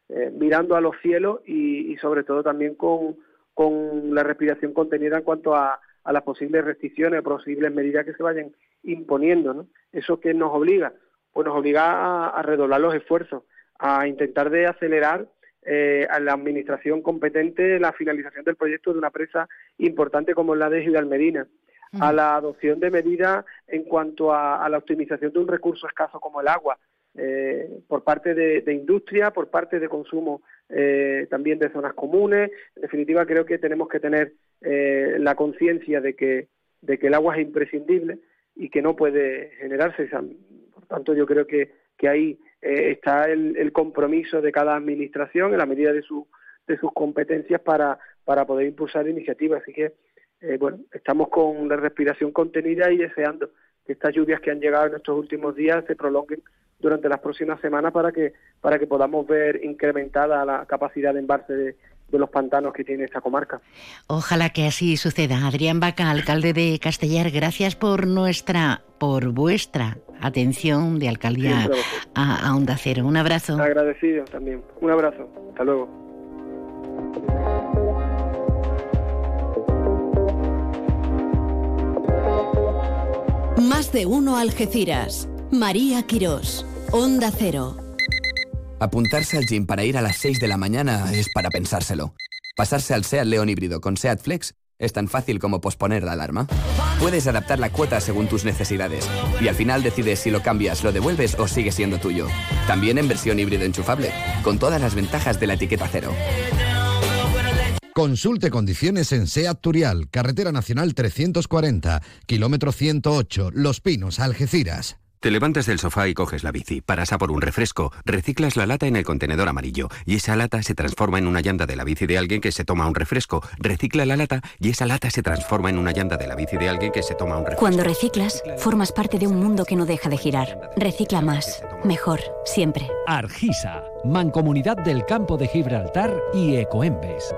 eh, mirando a los cielos y, sobre todo también con, con, la respiración contenida en cuanto a, a las posibles restricciones, posibles medidas que se vayan imponiendo. ¿no? ¿Eso que nos obliga? Pues nos obliga a, redoblar los esfuerzos, a intentar de acelerar eh, a la administración competente la finalización del proyecto de una presa importante como la de Medina, a la adopción de medidas en cuanto a, la optimización de un recurso escaso como el agua, eh, por parte de, industria, por parte de consumo eh, también de zonas comunes. En definitiva, creo que tenemos que tener eh, la conciencia de que, de que el agua es imprescindible y que no puede generarse. Por tanto, yo creo que, que ahí está el, el, compromiso de cada administración en la medida de, su, de sus competencias para, para poder impulsar iniciativas. Así que, bueno, estamos con la respiración contenida y deseando que estas lluvias que han llegado en estos últimos días se prolonguen durante las próximas semanas para que para que podamos ver incrementada la capacidad de embarque de, los pantanos que tiene esta comarca.
Ojalá que así suceda. Adrián Baca, alcalde de Castellar, gracias por nuestra, por vuestra atención de alcaldía a, a Onda Cero. Un abrazo.
Agradecido también. Un abrazo. Hasta luego.
Más de uno Algeciras. María Quirós, Onda Cero.
Apuntarse al gym para ir a las 6 de la mañana es para pensárselo. Pasarse al SEAT León híbrido con SEAT Flex es tan fácil como posponer la alarma. Puedes adaptar la cuota según tus necesidades y al final decides si lo cambias, lo devuelves o sigue siendo tuyo. También en versión híbrido enchufable, con todas las ventajas de la etiqueta cero.
Consulte condiciones en SEAT Turial, Carretera Nacional 340, kilómetro 108, Los Pinos, Algeciras.
Te levantas del sofá y coges la bici, paras a por un refresco, reciclas la lata en el contenedor amarillo y esa lata se transforma en una llanta de la bici de alguien que se toma un refresco, recicla la lata y esa lata se transforma en una llanta de la bici de alguien que se toma un refresco.
Cuando reciclas, formas parte de un mundo que no deja de girar. Recicla más, mejor, siempre.
Argisa, Mancomunidad del Campo de Gibraltar y Ecoembes.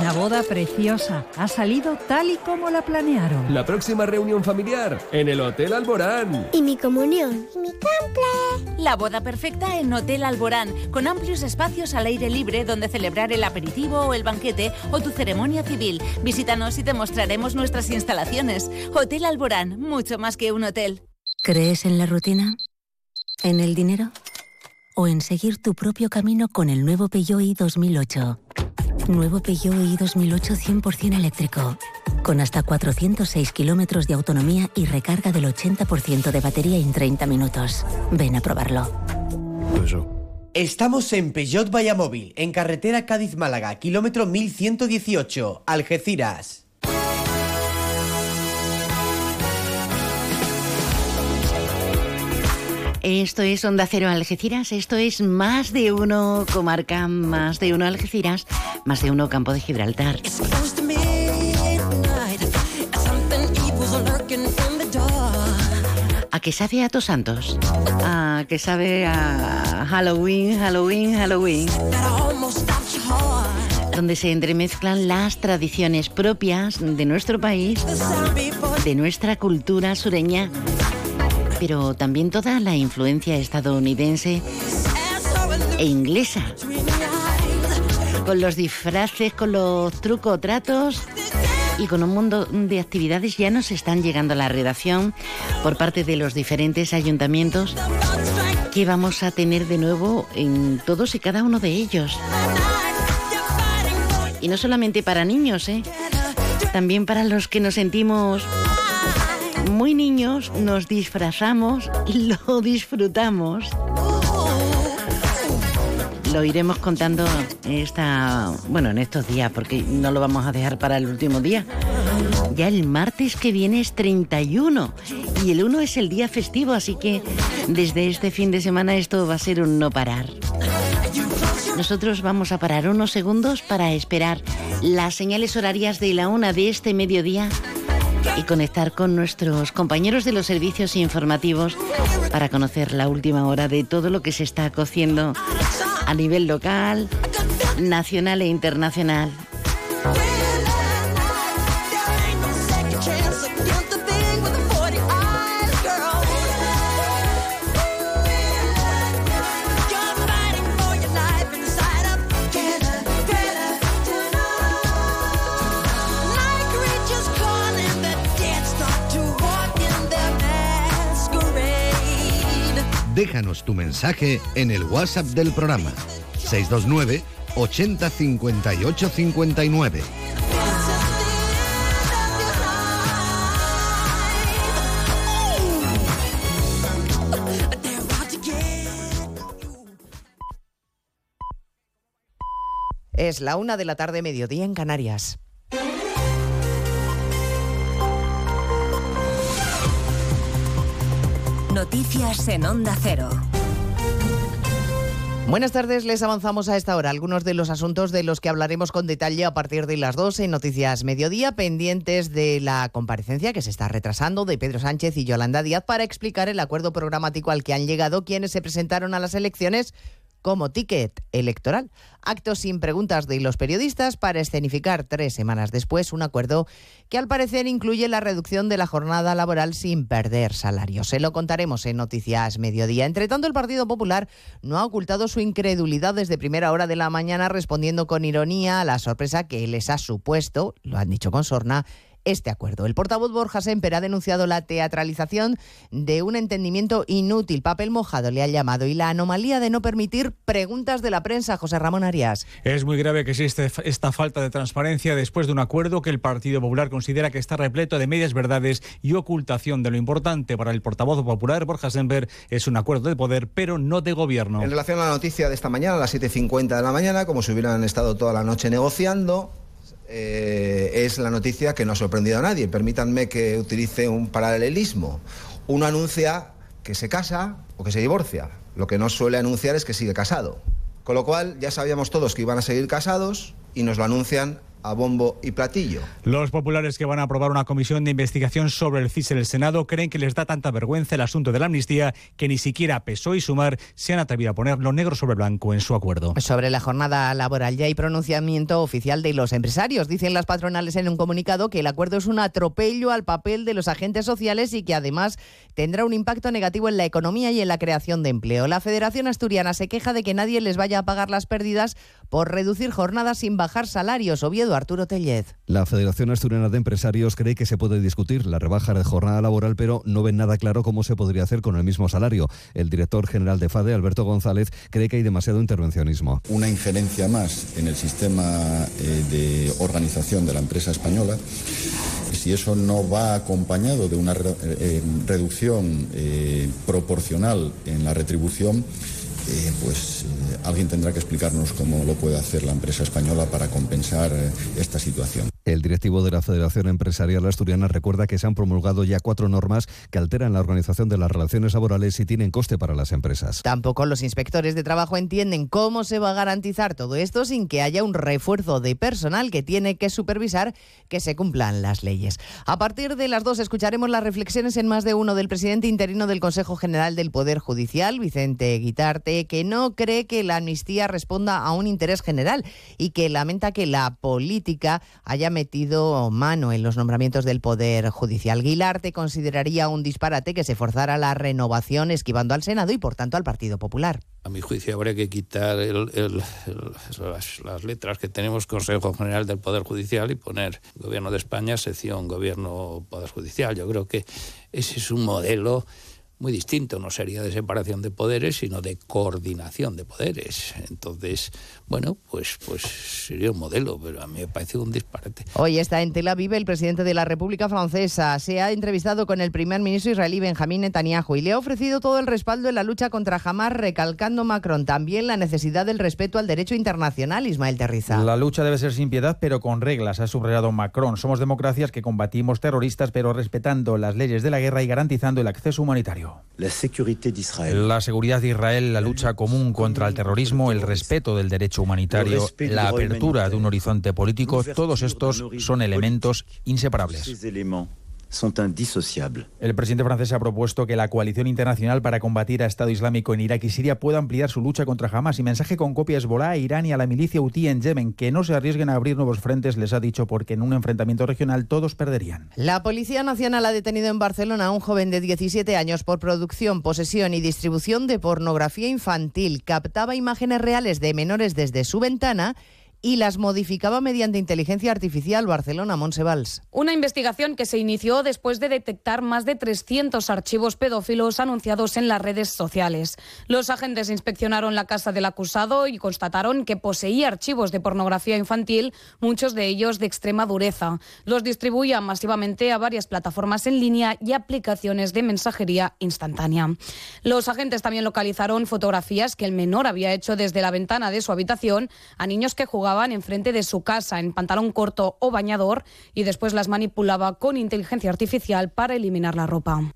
Una boda preciosa. Ha salido tal y como la planearon.
La próxima reunión familiar en el Hotel Alborán.
Y mi comunión. Y mi cumple.
La boda perfecta en Hotel Alborán, con amplios espacios al aire libre donde celebrar el aperitivo o el banquete o tu ceremonia civil. Visítanos y te mostraremos nuestras instalaciones. Hotel Alborán, mucho más que un hotel.
¿Crees en la rutina? ¿En el dinero? ¿O en seguir tu propio camino con el nuevo Peugeot i 2008? Nuevo Peugeot i 2008 100% eléctrico. Con hasta 406 kilómetros de autonomía y recarga del 80% de batería en 30 minutos. Ven a probarlo.
Estamos en Peugeot Vallamóvil, en carretera Cádiz-Málaga, kilómetro 1118, Algeciras.
Esto es Onda Cero Algeciras, esto es más de uno comarca, más de uno Algeciras, más de uno Campo de Gibraltar. ¿A qué sabe a tus santos? ¿A qué sabe a Halloween, Halloween, Halloween? Donde se entremezclan las tradiciones propias de nuestro país, de nuestra cultura sureña pero también toda la influencia estadounidense e inglesa. Con los disfraces, con los trucos, tratos y con un mundo de actividades ya nos están llegando a la redacción por parte de los diferentes ayuntamientos que vamos a tener de nuevo en todos y cada uno de ellos. Y no solamente para niños, ¿eh? también para los que nos sentimos muy niños nos disfrazamos y lo disfrutamos. Lo iremos contando esta, bueno, en estos días, porque no lo vamos a dejar para el último día. Ya el martes que viene es 31 y el 1 es el día festivo, así que desde este fin de semana esto va a ser un no parar. Nosotros vamos a parar unos segundos para esperar las señales horarias de la una de este mediodía y conectar con nuestros compañeros de los servicios informativos para conocer la última hora de todo lo que se está cociendo a nivel local, nacional e internacional.
Déjanos tu mensaje en el WhatsApp del programa 629 80 58 59.
Es la una de la tarde, mediodía en Canarias.
Noticias en Onda Cero.
Buenas tardes, les avanzamos a esta hora algunos de los asuntos de los que hablaremos con detalle a partir de las 12 en Noticias Mediodía, pendientes de la comparecencia que se está retrasando de Pedro Sánchez y Yolanda Díaz para explicar el acuerdo programático al que han llegado quienes se presentaron a las elecciones como ticket electoral. Actos sin preguntas de los periodistas para escenificar tres semanas después un acuerdo que al parecer incluye la reducción de la jornada laboral sin perder salario. Se lo contaremos en Noticias Mediodía. Entre tanto, el Partido Popular no ha ocultado su incredulidad desde primera hora de la mañana respondiendo con ironía a la sorpresa que les ha supuesto, lo han dicho con sorna, este acuerdo. El portavoz Borja Semper ha denunciado la teatralización de un entendimiento inútil, papel mojado le ha llamado, y la anomalía de no permitir preguntas de la prensa. José Ramón Arias.
Es muy grave que existe esta falta de transparencia después de un acuerdo que el Partido Popular considera que está repleto de medias verdades y ocultación de lo importante para el portavoz popular Borja Semper es un acuerdo de poder, pero no de gobierno.
En relación a la noticia de esta mañana, a las 7.50 de la mañana, como si hubieran estado toda la noche negociando, eh, es la noticia que no ha sorprendido a nadie. Permítanme que utilice un paralelismo. Uno anuncia que se casa o que se divorcia. Lo que no suele anunciar es que sigue casado. Con lo cual ya sabíamos todos que iban a seguir casados y nos lo anuncian a bombo y platillo.
Los populares que van a aprobar una comisión de investigación sobre el CIS en el Senado creen que les da tanta vergüenza el asunto de la amnistía que ni siquiera PSOE y Sumar se han atrevido a ponerlo negro sobre blanco en su acuerdo.
Sobre la jornada laboral ya hay pronunciamiento oficial de los empresarios. Dicen las patronales en un comunicado que el acuerdo es un atropello al papel de los agentes sociales y que además tendrá un impacto negativo en la economía y en la creación de empleo. La Federación Asturiana se queja de que nadie les vaya a pagar las pérdidas por reducir jornadas sin bajar salarios. Oviedo Arturo Tellez.
La Federación Asturiana de Empresarios cree que se puede discutir la rebaja de jornada laboral, pero no ven nada claro cómo se podría hacer con el mismo salario. El director general de FADE, Alberto González, cree que hay demasiado intervencionismo.
Una injerencia más en el sistema eh, de organización de la empresa española. Si eso no va acompañado de una eh, reducción eh, proporcional en la retribución, eh, pues alguien tendrá que explicarnos cómo lo puede hacer la empresa española para compensar eh, esta situación.
El directivo de la Federación Empresarial Asturiana recuerda que se han promulgado ya cuatro normas que alteran la organización de las relaciones laborales y tienen coste para las empresas.
Tampoco los inspectores de trabajo entienden cómo se va a garantizar todo esto sin que haya un refuerzo de personal que tiene que supervisar que se cumplan las leyes. A partir de las dos escucharemos las reflexiones en más de uno del presidente interino del Consejo General del Poder Judicial, Vicente Guitarte, que no cree que la amnistía responda a un interés general y que lamenta que la política haya metido mano en los nombramientos del Poder Judicial. Guilarte consideraría un disparate que se forzara la renovación esquivando al Senado y, por tanto, al Partido Popular.
A mi juicio habría que quitar las, letras que tenemos Consejo General del Poder Judicial y poner Gobierno de España, sección Gobierno Poder Judicial. Yo creo que ese es un modelo muy distinto, no sería de separación de poderes, sino de coordinación de poderes. Entonces, bueno, pues, pues sería un modelo, pero a mí me parece un disparate.
Hoy está en Tel Aviv el presidente de la República Francesa. Se ha entrevistado con el primer ministro israelí Benjamín Netanyahu y le ha ofrecido todo el respaldo en la lucha contra Hamas, recalcando Macron también la necesidad del respeto al derecho internacional, Ismael Terriza.
La lucha debe ser sin piedad, pero con reglas, ha subrayado Macron. Somos democracias que combatimos terroristas, pero respetando las leyes de la guerra y garantizando el acceso humanitario.
La,
la seguridad de Israel, la lucha común contra el terrorismo, el respeto del derecho humanitario, la apertura de un horizonte político, todos estos son elementos inseparables
son indisociables.
El presidente francés ha propuesto que la coalición internacional para combatir a Estado Islámico en Irak y Siria pueda ampliar su lucha contra Hamas y mensaje con copia a Hezbollah, a Irán y a la milicia Houthi en Yemen, que no se arriesguen a abrir nuevos frentes, les ha dicho, porque en un enfrentamiento regional todos perderían.
La Policía Nacional ha detenido en Barcelona a un joven de 17 años por producción, posesión y distribución de pornografía infantil. Captaba imágenes reales de menores desde su ventana y las modificaba mediante inteligencia artificial. Barcelona, Monsevals.
Una investigación que se inició después de detectar más de 300 archivos pedófilos anunciados en las redes sociales. Los agentes inspeccionaron la casa del acusado y constataron que poseía archivos de pornografía infantil, muchos de ellos de extrema dureza. Los distribuía masivamente a varias plataformas en línea y aplicaciones de mensajería instantánea. Los agentes también localizaron fotografías que el menor había hecho desde la ventana de su habitación a niños que jugaban enfrente de su casa en pantalón corto o bañador y después las manipulaba con inteligencia artificial para eliminar la ropa.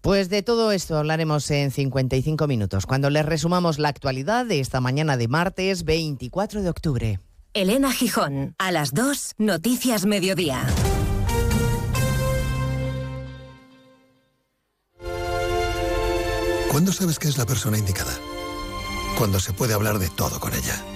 Pues de todo esto hablaremos en 55 minutos, cuando les resumamos la actualidad de esta mañana de martes 24 de octubre.
Elena Gijón, a las 2, Noticias Mediodía.
¿Cuándo sabes que es la persona indicada? Cuando se puede hablar de todo con ella.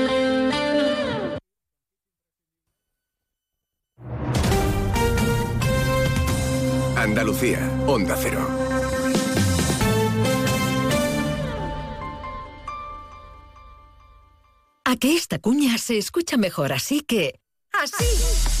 Andalucía, Onda Cero.
A que esta cuña se escucha mejor, así que... ¡Así!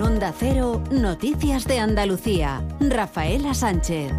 Onda Cero, Noticias de Andalucía. Rafaela Sánchez.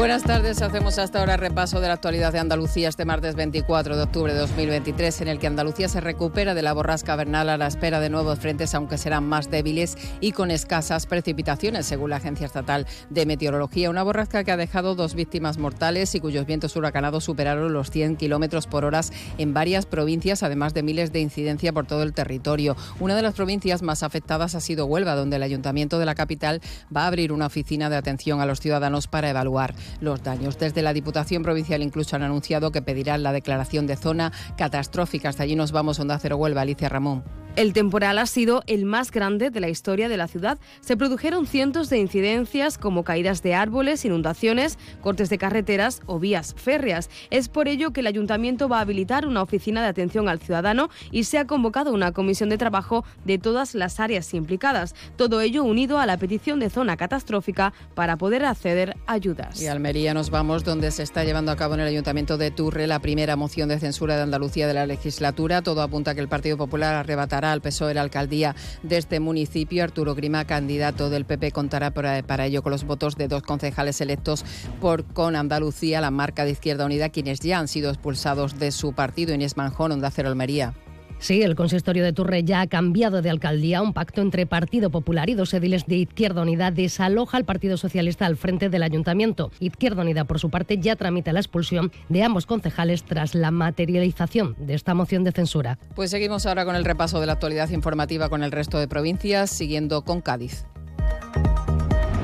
Buenas tardes, hacemos hasta ahora repaso de la actualidad de Andalucía este martes 24 de octubre de 2023, en el que Andalucía se recupera de la borrasca vernal a la espera de nuevos frentes, aunque serán más débiles y con escasas precipitaciones, según la Agencia Estatal de Meteorología. Una borrasca que ha dejado dos víctimas mortales y cuyos vientos huracanados superaron los 100 kilómetros por hora en varias provincias, además de miles de incidencia por todo el territorio. Una de las provincias más afectadas ha sido Huelva, donde el Ayuntamiento de la capital va a abrir una oficina de atención a los ciudadanos para evaluar los daños. Desde la Diputación Provincial incluso han anunciado que pedirán la declaración de zona catastrófica. Hasta allí nos vamos, Onda Cero Huelva, Alicia Ramón.
El temporal ha sido el más grande de la historia de la ciudad. Se produjeron cientos de incidencias como caídas de árboles, inundaciones, cortes de carreteras o vías férreas. Es por ello que el ayuntamiento va a habilitar una oficina de atención al ciudadano y se ha convocado una comisión de trabajo de todas las áreas implicadas. Todo ello unido a la petición de zona catastrófica para poder acceder a ayudas.
Y Almería nos vamos, donde se está llevando a cabo en el ayuntamiento de Turre la primera moción de censura de Andalucía de la legislatura. Todo apunta a que el Partido Popular arrebatará al PSOE la alcaldía de este municipio. Arturo Grima, candidato del PP, contará para, para ello con los votos de dos concejales electos por con Andalucía, la marca de Izquierda Unida, quienes ya han sido expulsados de su partido. Inés Manjón, Onda Cero Almería.
Sí, el consistorio de Turre ya ha cambiado de alcaldía. Un pacto entre Partido Popular y dos ediles de Izquierda Unida desaloja al Partido Socialista al frente del ayuntamiento. Izquierda Unida, por su parte, ya tramita la expulsión de ambos concejales tras la materialización de esta moción de censura.
Pues seguimos ahora con el repaso de la actualidad informativa con el resto de provincias, siguiendo con Cádiz.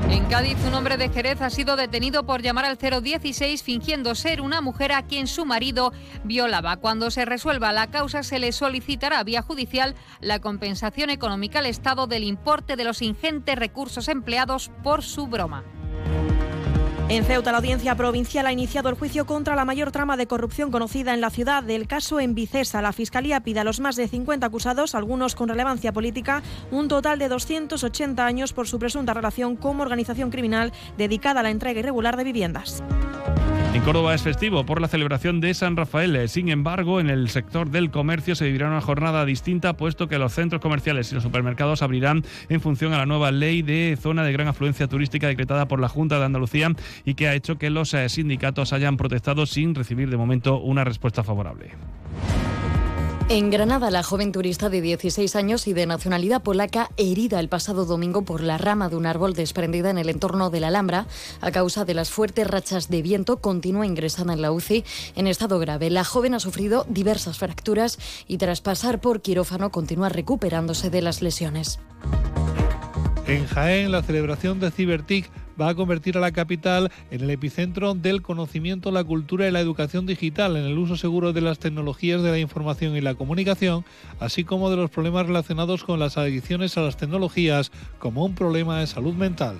En Cádiz, un hombre de Jerez ha sido detenido por llamar al 016 fingiendo ser una mujer a quien su marido violaba. Cuando se resuelva la causa, se le solicitará vía judicial la compensación económica al Estado del importe de los ingentes recursos empleados por su broma.
En Ceuta, la audiencia provincial ha iniciado el juicio contra la mayor trama de corrupción conocida en la ciudad. Del caso en Vicesa, la Fiscalía pide a los más de 50 acusados, algunos con relevancia política, un total de 280 años por su presunta relación como organización criminal dedicada a la entrega irregular de viviendas.
En Córdoba es festivo por la celebración de San Rafael. Sin embargo, en el sector del comercio se vivirá una jornada distinta, puesto que los centros comerciales y los supermercados abrirán en función a la nueva ley de zona de gran afluencia turística decretada por la Junta de Andalucía y que ha hecho que los eh, sindicatos hayan protestado sin recibir de momento una respuesta favorable.
En Granada, la joven turista de 16 años y de nacionalidad polaca, herida el pasado domingo por la rama de un árbol desprendida en el entorno de la Alhambra a causa de las fuertes rachas de viento, continúa ingresada en la UCI en estado grave. La joven ha sufrido diversas fracturas y tras pasar por quirófano continúa recuperándose de las lesiones.
En Jaén, la celebración de Cibertic va a convertir a la capital en el epicentro del conocimiento, la cultura y la educación digital, en el uso seguro de las tecnologías de la información y la comunicación, así como de los problemas relacionados con las adicciones a las tecnologías como un problema de salud mental.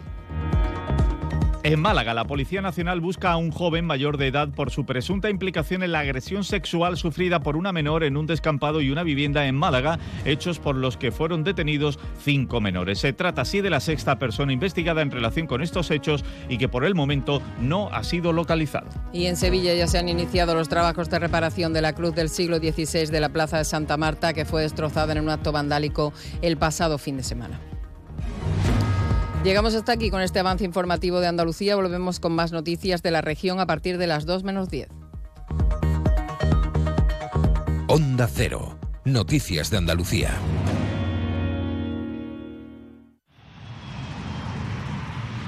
En Málaga, la Policía Nacional busca a un joven mayor de edad por su presunta implicación en la agresión sexual sufrida por una menor en un descampado y una vivienda en Málaga, hechos por los que fueron detenidos cinco menores. Se trata así de la sexta persona investigada en relación con estos hechos y que por el momento no ha sido localizado.
Y en Sevilla ya se han iniciado los trabajos de reparación de la cruz del siglo XVI de la Plaza de Santa Marta, que fue destrozada en un acto vandálico el pasado fin de semana. Llegamos hasta aquí con este avance informativo de Andalucía. Volvemos con más noticias de la región a partir de las 2 menos 10.
Onda Cero. Noticias de Andalucía.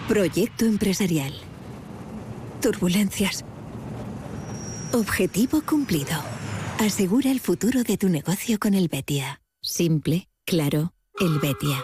Proyecto empresarial. Turbulencias. Objetivo cumplido. Asegura el futuro de tu negocio con el Betia. Simple, claro, el Betia.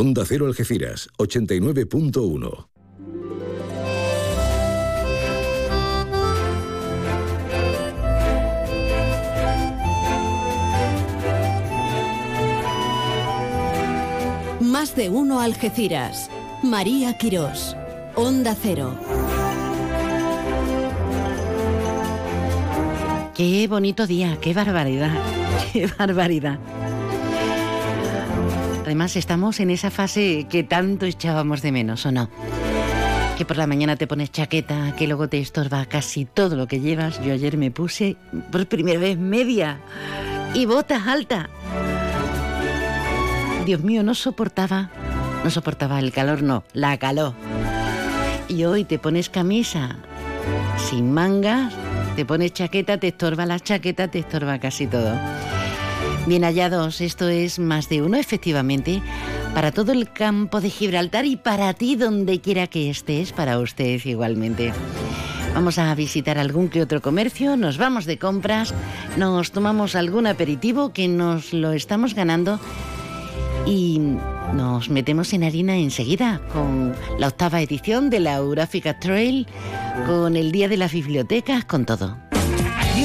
Onda Cero Algeciras, 89.1.
Más de uno Algeciras. María Quirós. Onda Cero.
Qué bonito día, qué barbaridad, qué barbaridad. Además, estamos en esa fase que tanto echábamos de menos, ¿o no? Que por la mañana te pones chaqueta, que luego te estorba casi todo lo que llevas. Yo ayer me puse por primera vez media y botas altas. Dios mío, no soportaba, no soportaba el calor, no, la calor. Y hoy te pones camisa sin mangas, te pones chaqueta, te estorba la chaqueta, te estorba casi todo. Bien hallados, esto es más de uno, efectivamente, para todo el campo de Gibraltar y para ti donde quiera que estés, para usted igualmente. Vamos a visitar algún que otro comercio, nos vamos de compras, nos tomamos algún aperitivo que nos lo estamos ganando y nos metemos en harina enseguida con la octava edición de la Euráfica Trail, con el Día de las Bibliotecas, con todo.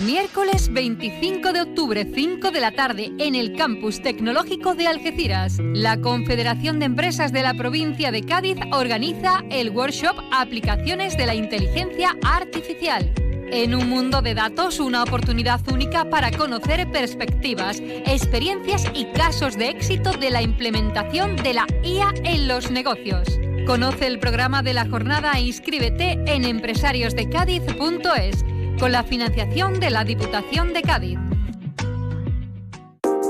Miércoles 25 de octubre, 5 de la tarde, en el Campus Tecnológico de Algeciras. La Confederación de Empresas de la provincia de Cádiz organiza el workshop Aplicaciones de la Inteligencia Artificial. En un mundo de datos, una oportunidad única para conocer perspectivas, experiencias y casos de éxito de la implementación de la IA en los negocios. Conoce el programa de la jornada e inscríbete en empresariosdecádiz.es con la financiación de la Diputación de Cádiz.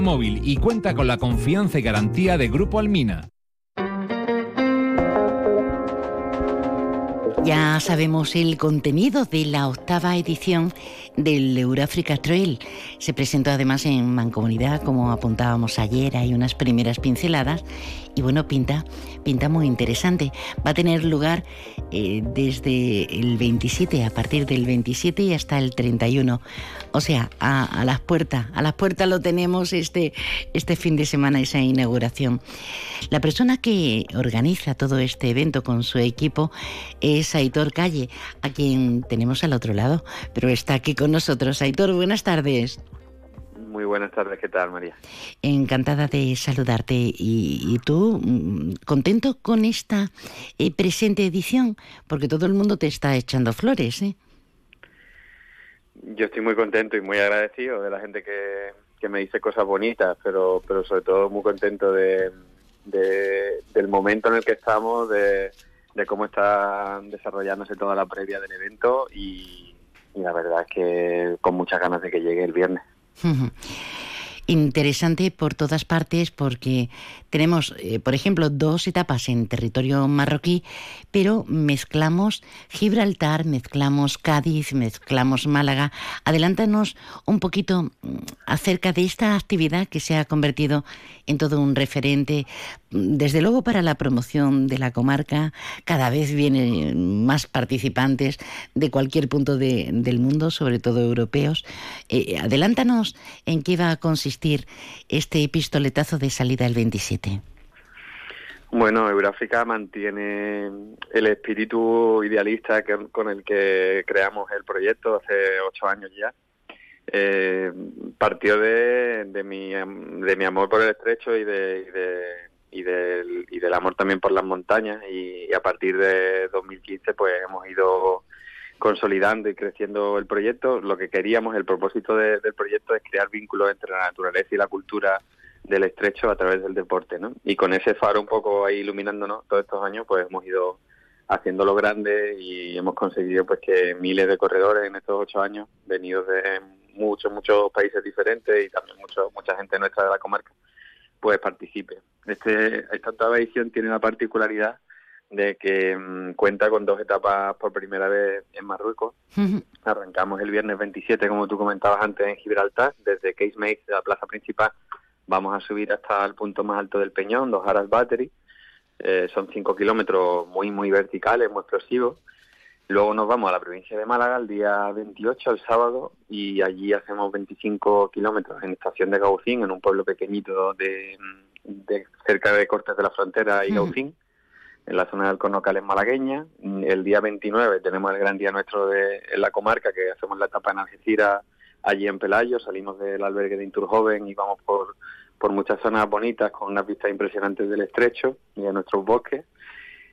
Móvil y cuenta con la confianza y garantía de Grupo Almina.
Ya sabemos el contenido de la octava edición del Eurafrica Trail. Se presentó además en Mancomunidad, como apuntábamos ayer, hay unas primeras pinceladas y bueno, pinta, pinta muy interesante. Va a tener lugar eh, desde el 27, a partir del 27 y hasta el 31. O sea, a, las puertas, a las puertas lo tenemos este, este fin de semana, esa inauguración. La persona que organiza todo este evento con su equipo es Aitor Calle, a quien tenemos al otro lado, pero está aquí con nosotros. Aitor, buenas tardes.
Muy buenas tardes, ¿qué tal, María?
Encantada de saludarte. ¿Y, tú, mm, contento con esta eh, presente edición? Porque todo el mundo te está echando flores, ¿eh?
Yo estoy muy contento y muy agradecido de la gente que, que me dice cosas bonitas, pero, pero sobre todo muy contento de, del momento en el que estamos, de, de cómo está desarrollándose toda la previa del evento y la verdad es que con muchas ganas de que llegue el viernes.
Interesante por todas partes porque tenemos, eh, por ejemplo, dos etapas en territorio marroquí, pero mezclamos Gibraltar, mezclamos Cádiz, mezclamos Málaga. Adelántanos un poquito mm, acerca de esta actividad que se ha convertido en todo un referente, desde luego para la promoción de la comarca. Cada vez vienen más participantes de cualquier punto del mundo, sobre todo europeos. Eh, adelántanos en qué va a consistir este pistoletazo de salida el 27.
Bueno, Euráfrica mantiene el espíritu idealista con el que creamos el proyecto hace ocho años ya. Eh, partió de, de, mi, de mi amor por el estrecho y, de, del, y del amor también por las montañas y, a partir de 2015 pues hemos ido consolidando y creciendo el proyecto. Lo que queríamos, el propósito del proyecto es crear vínculos entre la naturaleza y la cultura del estrecho a través del deporte, ¿no? Y con ese faro un poco ahí iluminándonos todos estos años, pues hemos ido haciéndolo grande y hemos conseguido pues que miles de corredores en estos ocho años, venidos de muchos, muchos países diferentes y también mucho, mucha gente nuestra de la comarca, pues participe. Este, esta octava edición tiene la particularidad de que mm, cuenta con dos etapas por primera vez en Marruecos. Arrancamos el viernes 27, como tú comentabas antes, en Gibraltar, desde Case Maze, la plaza principal, Vamos a subir hasta el punto más alto del peñón, dos Aras Battery. Eh, son cinco kilómetros muy, muy verticales, muy explosivos. Luego nos vamos a la provincia de Málaga el día 28, el sábado, y allí hacemos 25 kilómetros en estación de Gaucín, en un pueblo pequeñito de, cerca de Cortes de la Frontera y Gaucín, en la zona del Cornocales malagueña. El día 29 tenemos el gran día nuestro de, en la comarca, que hacemos la etapa en Algeciras, allí en Pelayo. Salimos del albergue de Inturjoven y vamos por por muchas zonas bonitas con unas vistas impresionantes del estrecho y de nuestros bosques.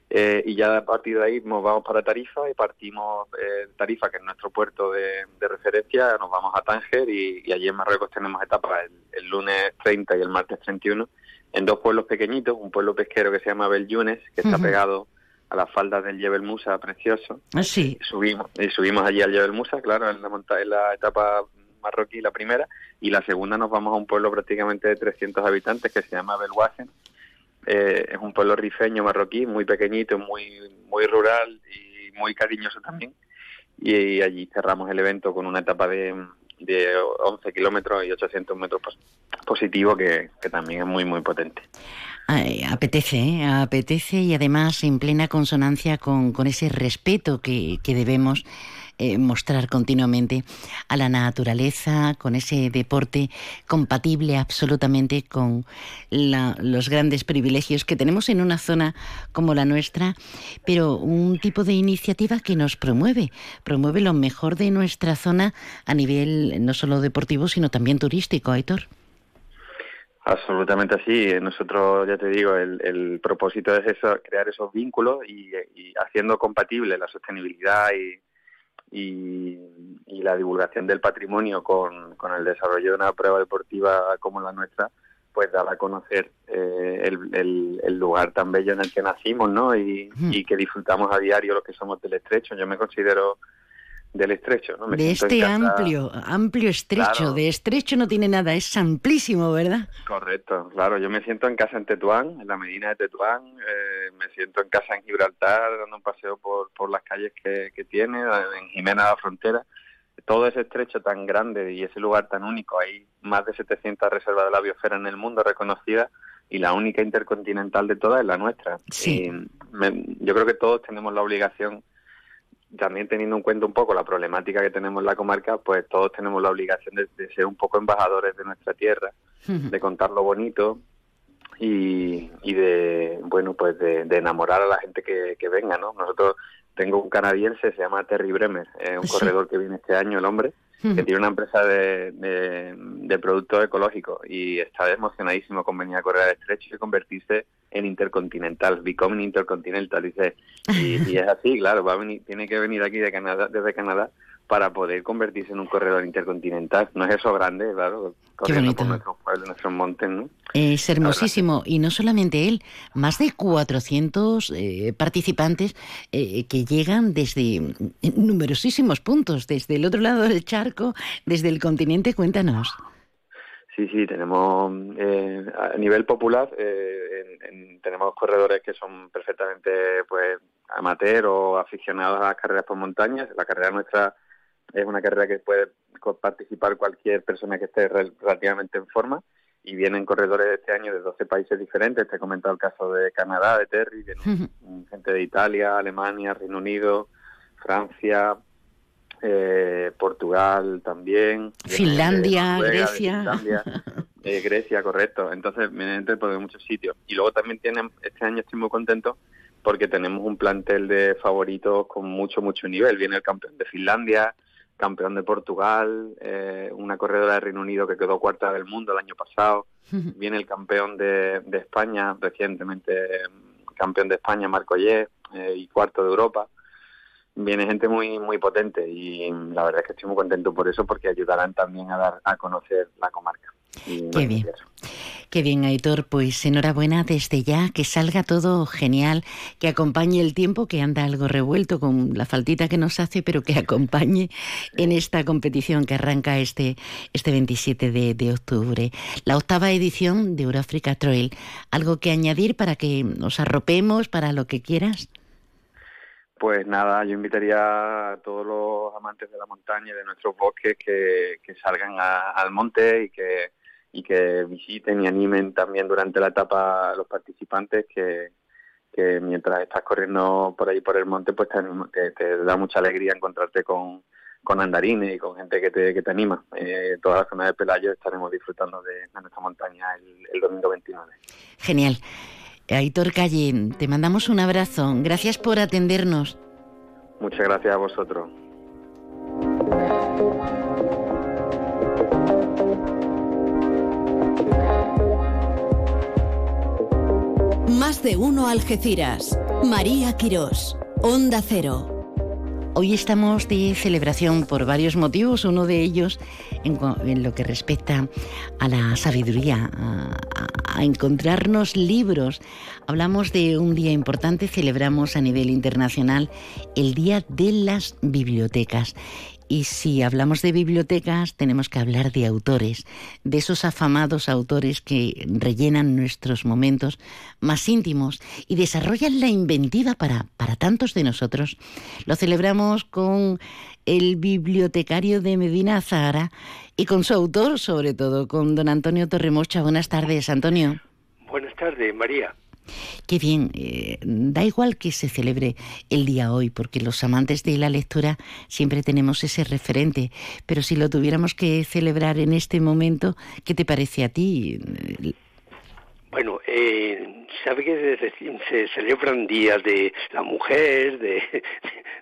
Eh, y ya a partir de ahí nos vamos para Tarifa y partimos eh, Tarifa, que es nuestro puerto de, referencia, nos vamos a Tánger y, allí en Marruecos tenemos etapas el, lunes 30 y el martes 31 en dos pueblos pequeñitos, un pueblo pesquero que se llama Belyunes, que está pegado a las faldas del Jebel Musa, precioso.
Ah, sí.
subimos, y subimos allí al Jebel Musa, claro, en la, en la etapa marroquí la primera, y la segunda nos vamos a un pueblo prácticamente de 300 habitantes que se llama Belwasen. Eh, es un pueblo rifeño marroquí, muy pequeñito, muy, muy rural y muy cariñoso también. Y, allí cerramos el evento con una etapa de, de 11 kilómetros y 800 metros positivo que, también es muy, muy potente.
apetece, ¿eh? apetece y además en plena consonancia con, con ese respeto que, que debemos eh, mostrar continuamente a la naturaleza, con ese deporte compatible absolutamente con los grandes privilegios que tenemos en una zona como la nuestra, pero un tipo de iniciativa que nos promueve, promueve lo mejor de nuestra zona a nivel no solo deportivo, sino también turístico, Aitor.
Absolutamente así. Nosotros, ya te digo, el, propósito es eso, crear esos vínculos y, haciendo compatible la sostenibilidad y, y, la divulgación del patrimonio con, con, el desarrollo de una prueba deportiva como la nuestra, pues dar a conocer eh, el, el, lugar tan bello en el que nacimos, ¿no? Y, y que disfrutamos a diario los que somos del estrecho. Yo me considero del estrecho. ¿no?
de este amplio, amplio estrecho. De estrecho no tiene nada, es amplísimo, ¿verdad?
Correcto, claro. Yo me siento en casa en Tetuán, en la Medina de Tetuán. Eh, me siento en casa en Gibraltar, dando un paseo por, por las calles que, que tiene, en Jimena la Frontera. Todo ese estrecho tan grande y ese lugar tan único, hay más de 700 reservas de la biosfera en el mundo reconocidas y la única intercontinental de todas es la nuestra. Sí. yo creo que todos tenemos la obligación también teniendo en cuenta un poco la problemática que tenemos en la comarca, pues todos tenemos la obligación de, ser un poco embajadores de nuestra tierra, de contar lo bonito y, y de, bueno, pues de, enamorar a la gente que, que, venga, ¿no? Nosotros tengo un canadiense, se llama Terry Bremer, es un corredor que viene este año, el hombre, que tiene una empresa de, de, productos ecológicos y está emocionadísimo con venir a correr al estrecho y convertirse en intercontinental, becoming intercontinental, dice. Y, y, es así, claro, va a venir, tiene que venir aquí de Canadá, desde Canadá para poder convertirse en un corredor intercontinental. No es eso grande, claro, corriendo por nuestros pueblos, nuestros montes, ¿no?
Es hermosísimo. Y no solamente él, más de 400 eh, participantes eh, que llegan desde numerosísimos puntos, desde el otro lado del charco, desde el continente. Cuéntanos.
Sí, sí, tenemos eh, a nivel popular tenemos corredores que son perfectamente pues amateur o aficionados a las carreras por montañas. La carrera nuestra es una carrera que puede participar cualquier persona que esté relativamente en forma y vienen corredores este año de 12 países diferentes. Te he comentado el caso de Canadá, de Terry, gente de Italia, Alemania, Reino Unido, Francia, eh, Portugal también.
Finlandia, Grecia.
Eh, Grecia, correcto. Entonces, vienen de muchos sitios. Y luego también tienen, este año estoy muy contento porque tenemos un plantel de favoritos con mucho, mucho nivel. Viene el campeón de Finlandia, campeón de Portugal, eh, una corredora de Reino Unido que quedó cuarta del mundo el año pasado, viene el campeón de, España, recientemente campeón de España, Marco Ye, eh, y cuarto de Europa. Viene gente muy muy potente y la verdad es que estoy muy contento por eso porque ayudarán también a dar a conocer la comarca.
Qué bien. Qué bien, Aitor. Pues enhorabuena desde ya, que salga todo genial, que acompañe el tiempo, que anda algo revuelto con la faltita que nos hace, pero que acompañe en esta competición que arranca este, este 27 de, octubre. La octava edición de Euroafrica Trail. ¿Algo que añadir para que nos arropemos para lo que quieras?
Pues nada, yo invitaría a todos los amantes de la montaña y de nuestros bosques que, salgan al monte y que y que visiten y animen también durante la etapa a los participantes que, que mientras estás corriendo por ahí por el monte pues te, te, da mucha alegría encontrarte con, con andarines y con gente que te, que te anima. Eh, toda la zona de Pelayo estaremos disfrutando de, nuestra montaña el, domingo 29.
Genial. Aitor Calle, te mandamos un abrazo. Gracias por atendernos.
Muchas gracias a vosotros.
Más de uno Algeciras. María Quirós. Onda Cero.
Hoy estamos de celebración por varios motivos, uno de ellos en, lo que respecta a la sabiduría, a, encontrarnos libros. Hablamos de un día importante, celebramos a nivel internacional el Día de las Bibliotecas. Y si hablamos de bibliotecas, tenemos que hablar de autores, de esos afamados autores que rellenan nuestros momentos más íntimos y desarrollan la inventiva para, para tantos de nosotros. Lo celebramos con el bibliotecario de Medina Zahara y con su autor, sobre todo, con don Antonio Torremocha. Buenas tardes, Antonio.
Buenas tardes, María.
Qué bien, eh, da igual que se celebre el día hoy, porque los amantes de la lectura siempre tenemos ese referente, pero si lo tuviéramos que celebrar en este momento, ¿qué te parece a ti?
Bueno, eh, sabe que se, celebran días de la mujer, de,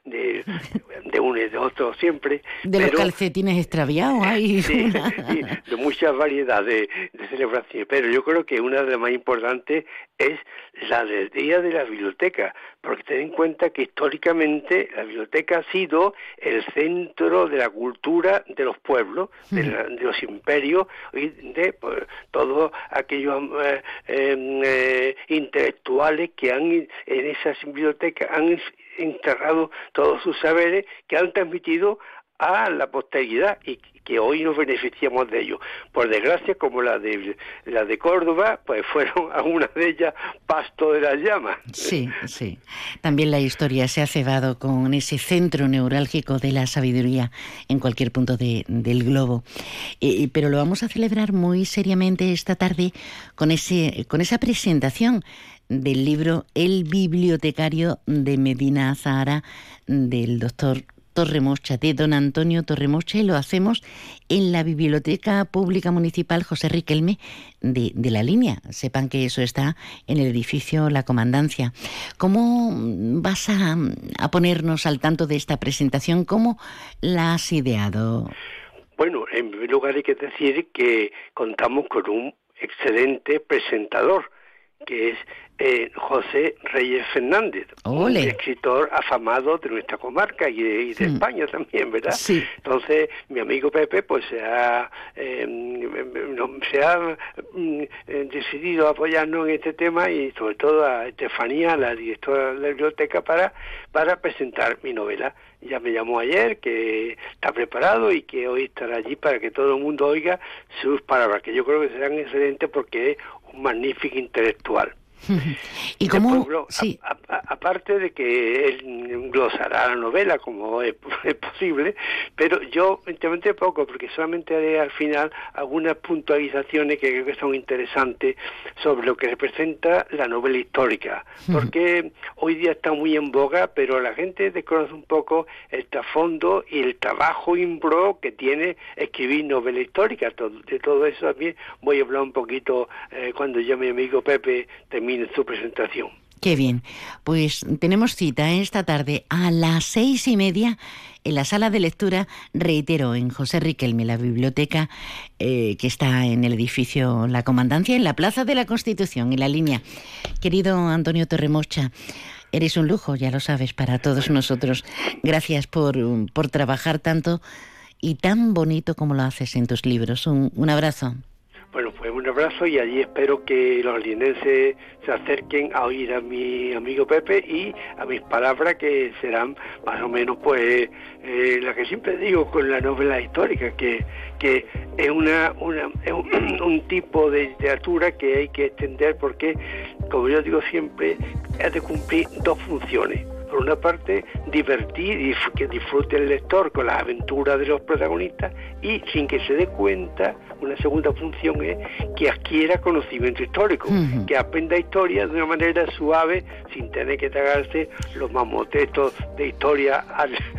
de, de uno y de otro siempre.
De los calcetines extraviados, hay
sí, de muchas variedades de, de celebraciones, pero yo creo que una de las más importantes es la del Día de la Biblioteca, porque ten en cuenta que históricamente la biblioteca ha sido el centro de la cultura de los pueblos, de, los imperios y de pues, todos aquellos eh, em, eh, intelectuales que han en esas bibliotecas han enterrado todos sus saberes que han transmitido a la posteridad y que hoy nos beneficiamos de ello. Por desgracia, como la de la de Córdoba, pues fueron algunas de ellas pasto de las llamas.
Sí, sí. También la historia se ha cebado con ese centro neurálgico de la sabiduría en cualquier punto del globo. pero lo vamos a celebrar muy seriamente esta tarde con ese con esa presentación del libro El bibliotecario de Medina Zahara del doctor Torremocha, de don Antonio Torremocha, y lo hacemos en la Biblioteca Pública Municipal José Riquelme de, de, la línea. Sepan que eso está en el edificio La Comandancia. ¿Cómo vas a, a ponernos al tanto de esta presentación? ¿Cómo la has ideado?
Bueno, en primer lugar hay que decir que contamos con un excelente presentador, que es eh, José Reyes Fernández, un escritor afamado de nuestra comarca y de, hmm. España también, ¿verdad? Entonces, mi amigo Pepe, pues se ha, se ha mm, eh, decidido apoyarnos en este tema y sobre todo a Estefanía, la directora de la biblioteca, para, para presentar mi novela. Ya me llamó ayer, que está preparado y que hoy estará allí para que todo el mundo oiga sus palabras, que yo creo que serán excelentes porque es un magnífico intelectual.
y cómo
sí. aparte de que él glosará la novela como es, posible pero yo evidentemente poco porque solamente haré al final algunas puntualizaciones que creo que son interesantes sobre lo que representa la novela histórica. Porque hoy día está muy en boga pero la gente desconoce un poco el trasfondo y el trabajo impro que tiene escribir novela histórica. De todo eso también voy a hablar un poquito eh, cuando yo mi amigo Pepe termine en su presentación.
Qué bien. Pues tenemos cita esta tarde a las seis y media en la sala de lectura, reitero, en José Riquelme, la biblioteca eh, que está en el edificio La Comandancia, en la Plaza de la Constitución, en la línea. Querido Antonio Torremocha, eres un lujo, ya lo sabes, para todos nosotros. Gracias por, por trabajar tanto y tan bonito como lo haces en tus libros. Un, un abrazo.
Bueno, pues un abrazo y allí espero que los alienenses se acerquen a oír a mi amigo Pepe y a mis palabras que serán más o menos pues eh, la que siempre digo con la novela histórica, que, que es, una, una un, tipo de literatura que hay que extender porque, como yo digo siempre, ha de cumplir dos funciones por una parte, divertir y que disfrute el lector con las aventuras de los protagonistas y sin que se dé cuenta, una segunda función es que adquiera conocimiento histórico, que aprenda historia de una manera suave sin tener que tragarse los mamotetos de historia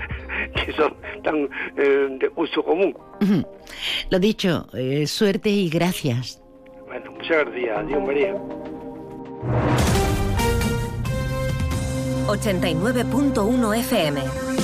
que son tan eh, de uso común.
Lo dicho, eh, suerte y gracias.
Bueno, muchas gracias. Adiós, María.
89.1 FM.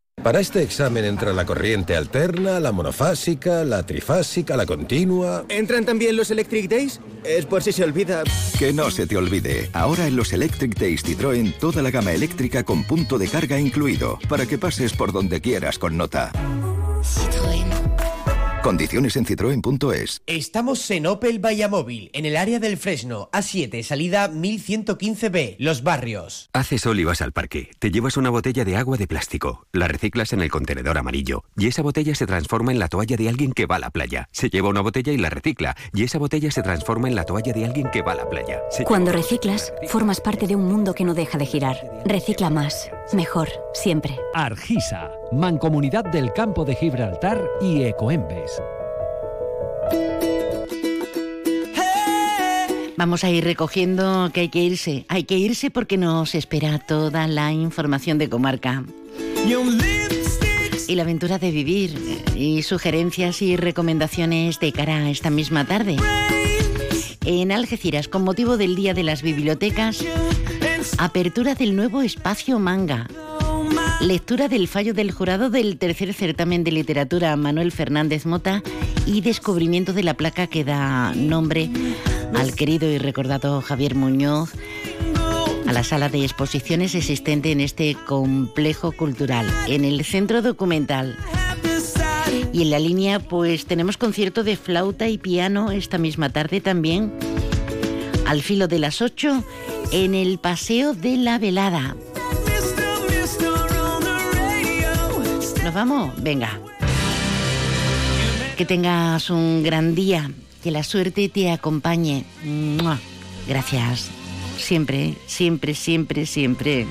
Para este examen entra la corriente alterna, la monofásica, la trifásica, la continua.
¿Entran también los Electric Days? Es por si se olvida.
Que no se te olvide. Ahora en los Electric Days Citroën, toda la gama eléctrica con punto de carga incluido, para que pases por donde quieras con nota. Condiciones en citroen.es.
Estamos en Opel Vallamóvil, en el área del Fresno, A7, salida 1115B, Los Barrios.
Haces sol y vas al parque. Te llevas una botella de agua de plástico. La reciclas en el contenedor amarillo. Y esa botella se transforma en la toalla de alguien que va a la playa. Se lleva una botella y la recicla. Y esa botella se transforma en la toalla de alguien que va a la playa. Se
Cuando reciclas, formas parte de un mundo que no deja de girar. Recicla más, mejor, siempre.
Argisa, Mancomunidad del Campo de Gibraltar y Ecoembes.
Vamos a ir recogiendo que hay que irse. Hay que irse porque nos espera toda la información de comarca. Y la aventura de vivir. Y sugerencias y recomendaciones de cara a esta misma tarde. En Algeciras, con motivo del Día de las Bibliotecas, apertura del nuevo espacio manga. Lectura del fallo del jurado del tercer certamen de literatura Manuel Fernández Mota y descubrimiento de la placa que da nombre al querido y recordado Javier Muñoz, a la sala de exposiciones existente en este complejo cultural, en el centro documental. Y en la línea, pues tenemos concierto de flauta y piano esta misma tarde también, al filo de las 8, en el Paseo de la Velada. ¿Nos vamos? Venga. Que tengas un gran día, que la suerte te acompañe. Gracias. Siempre, siempre, siempre, siempre.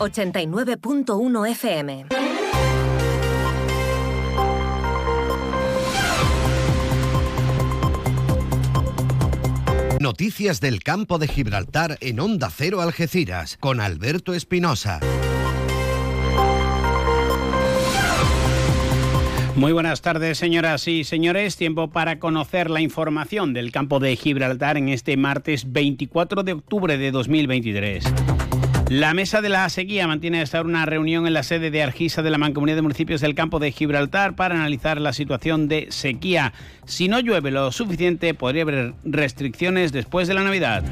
89.1 FM.
Noticias del campo de Gibraltar en Onda Cero Algeciras con Alberto Espinosa.
Muy buenas tardes, señoras y señores. Tiempo para conocer la información del campo de Gibraltar en este martes 24 de octubre de 2023. La mesa de la sequía mantiene hasta una reunión en la sede de Argisa de la Mancomunidad de Municipios del Campo de Gibraltar para analizar la situación de sequía. Si no llueve lo suficiente, podría haber restricciones después de la Navidad.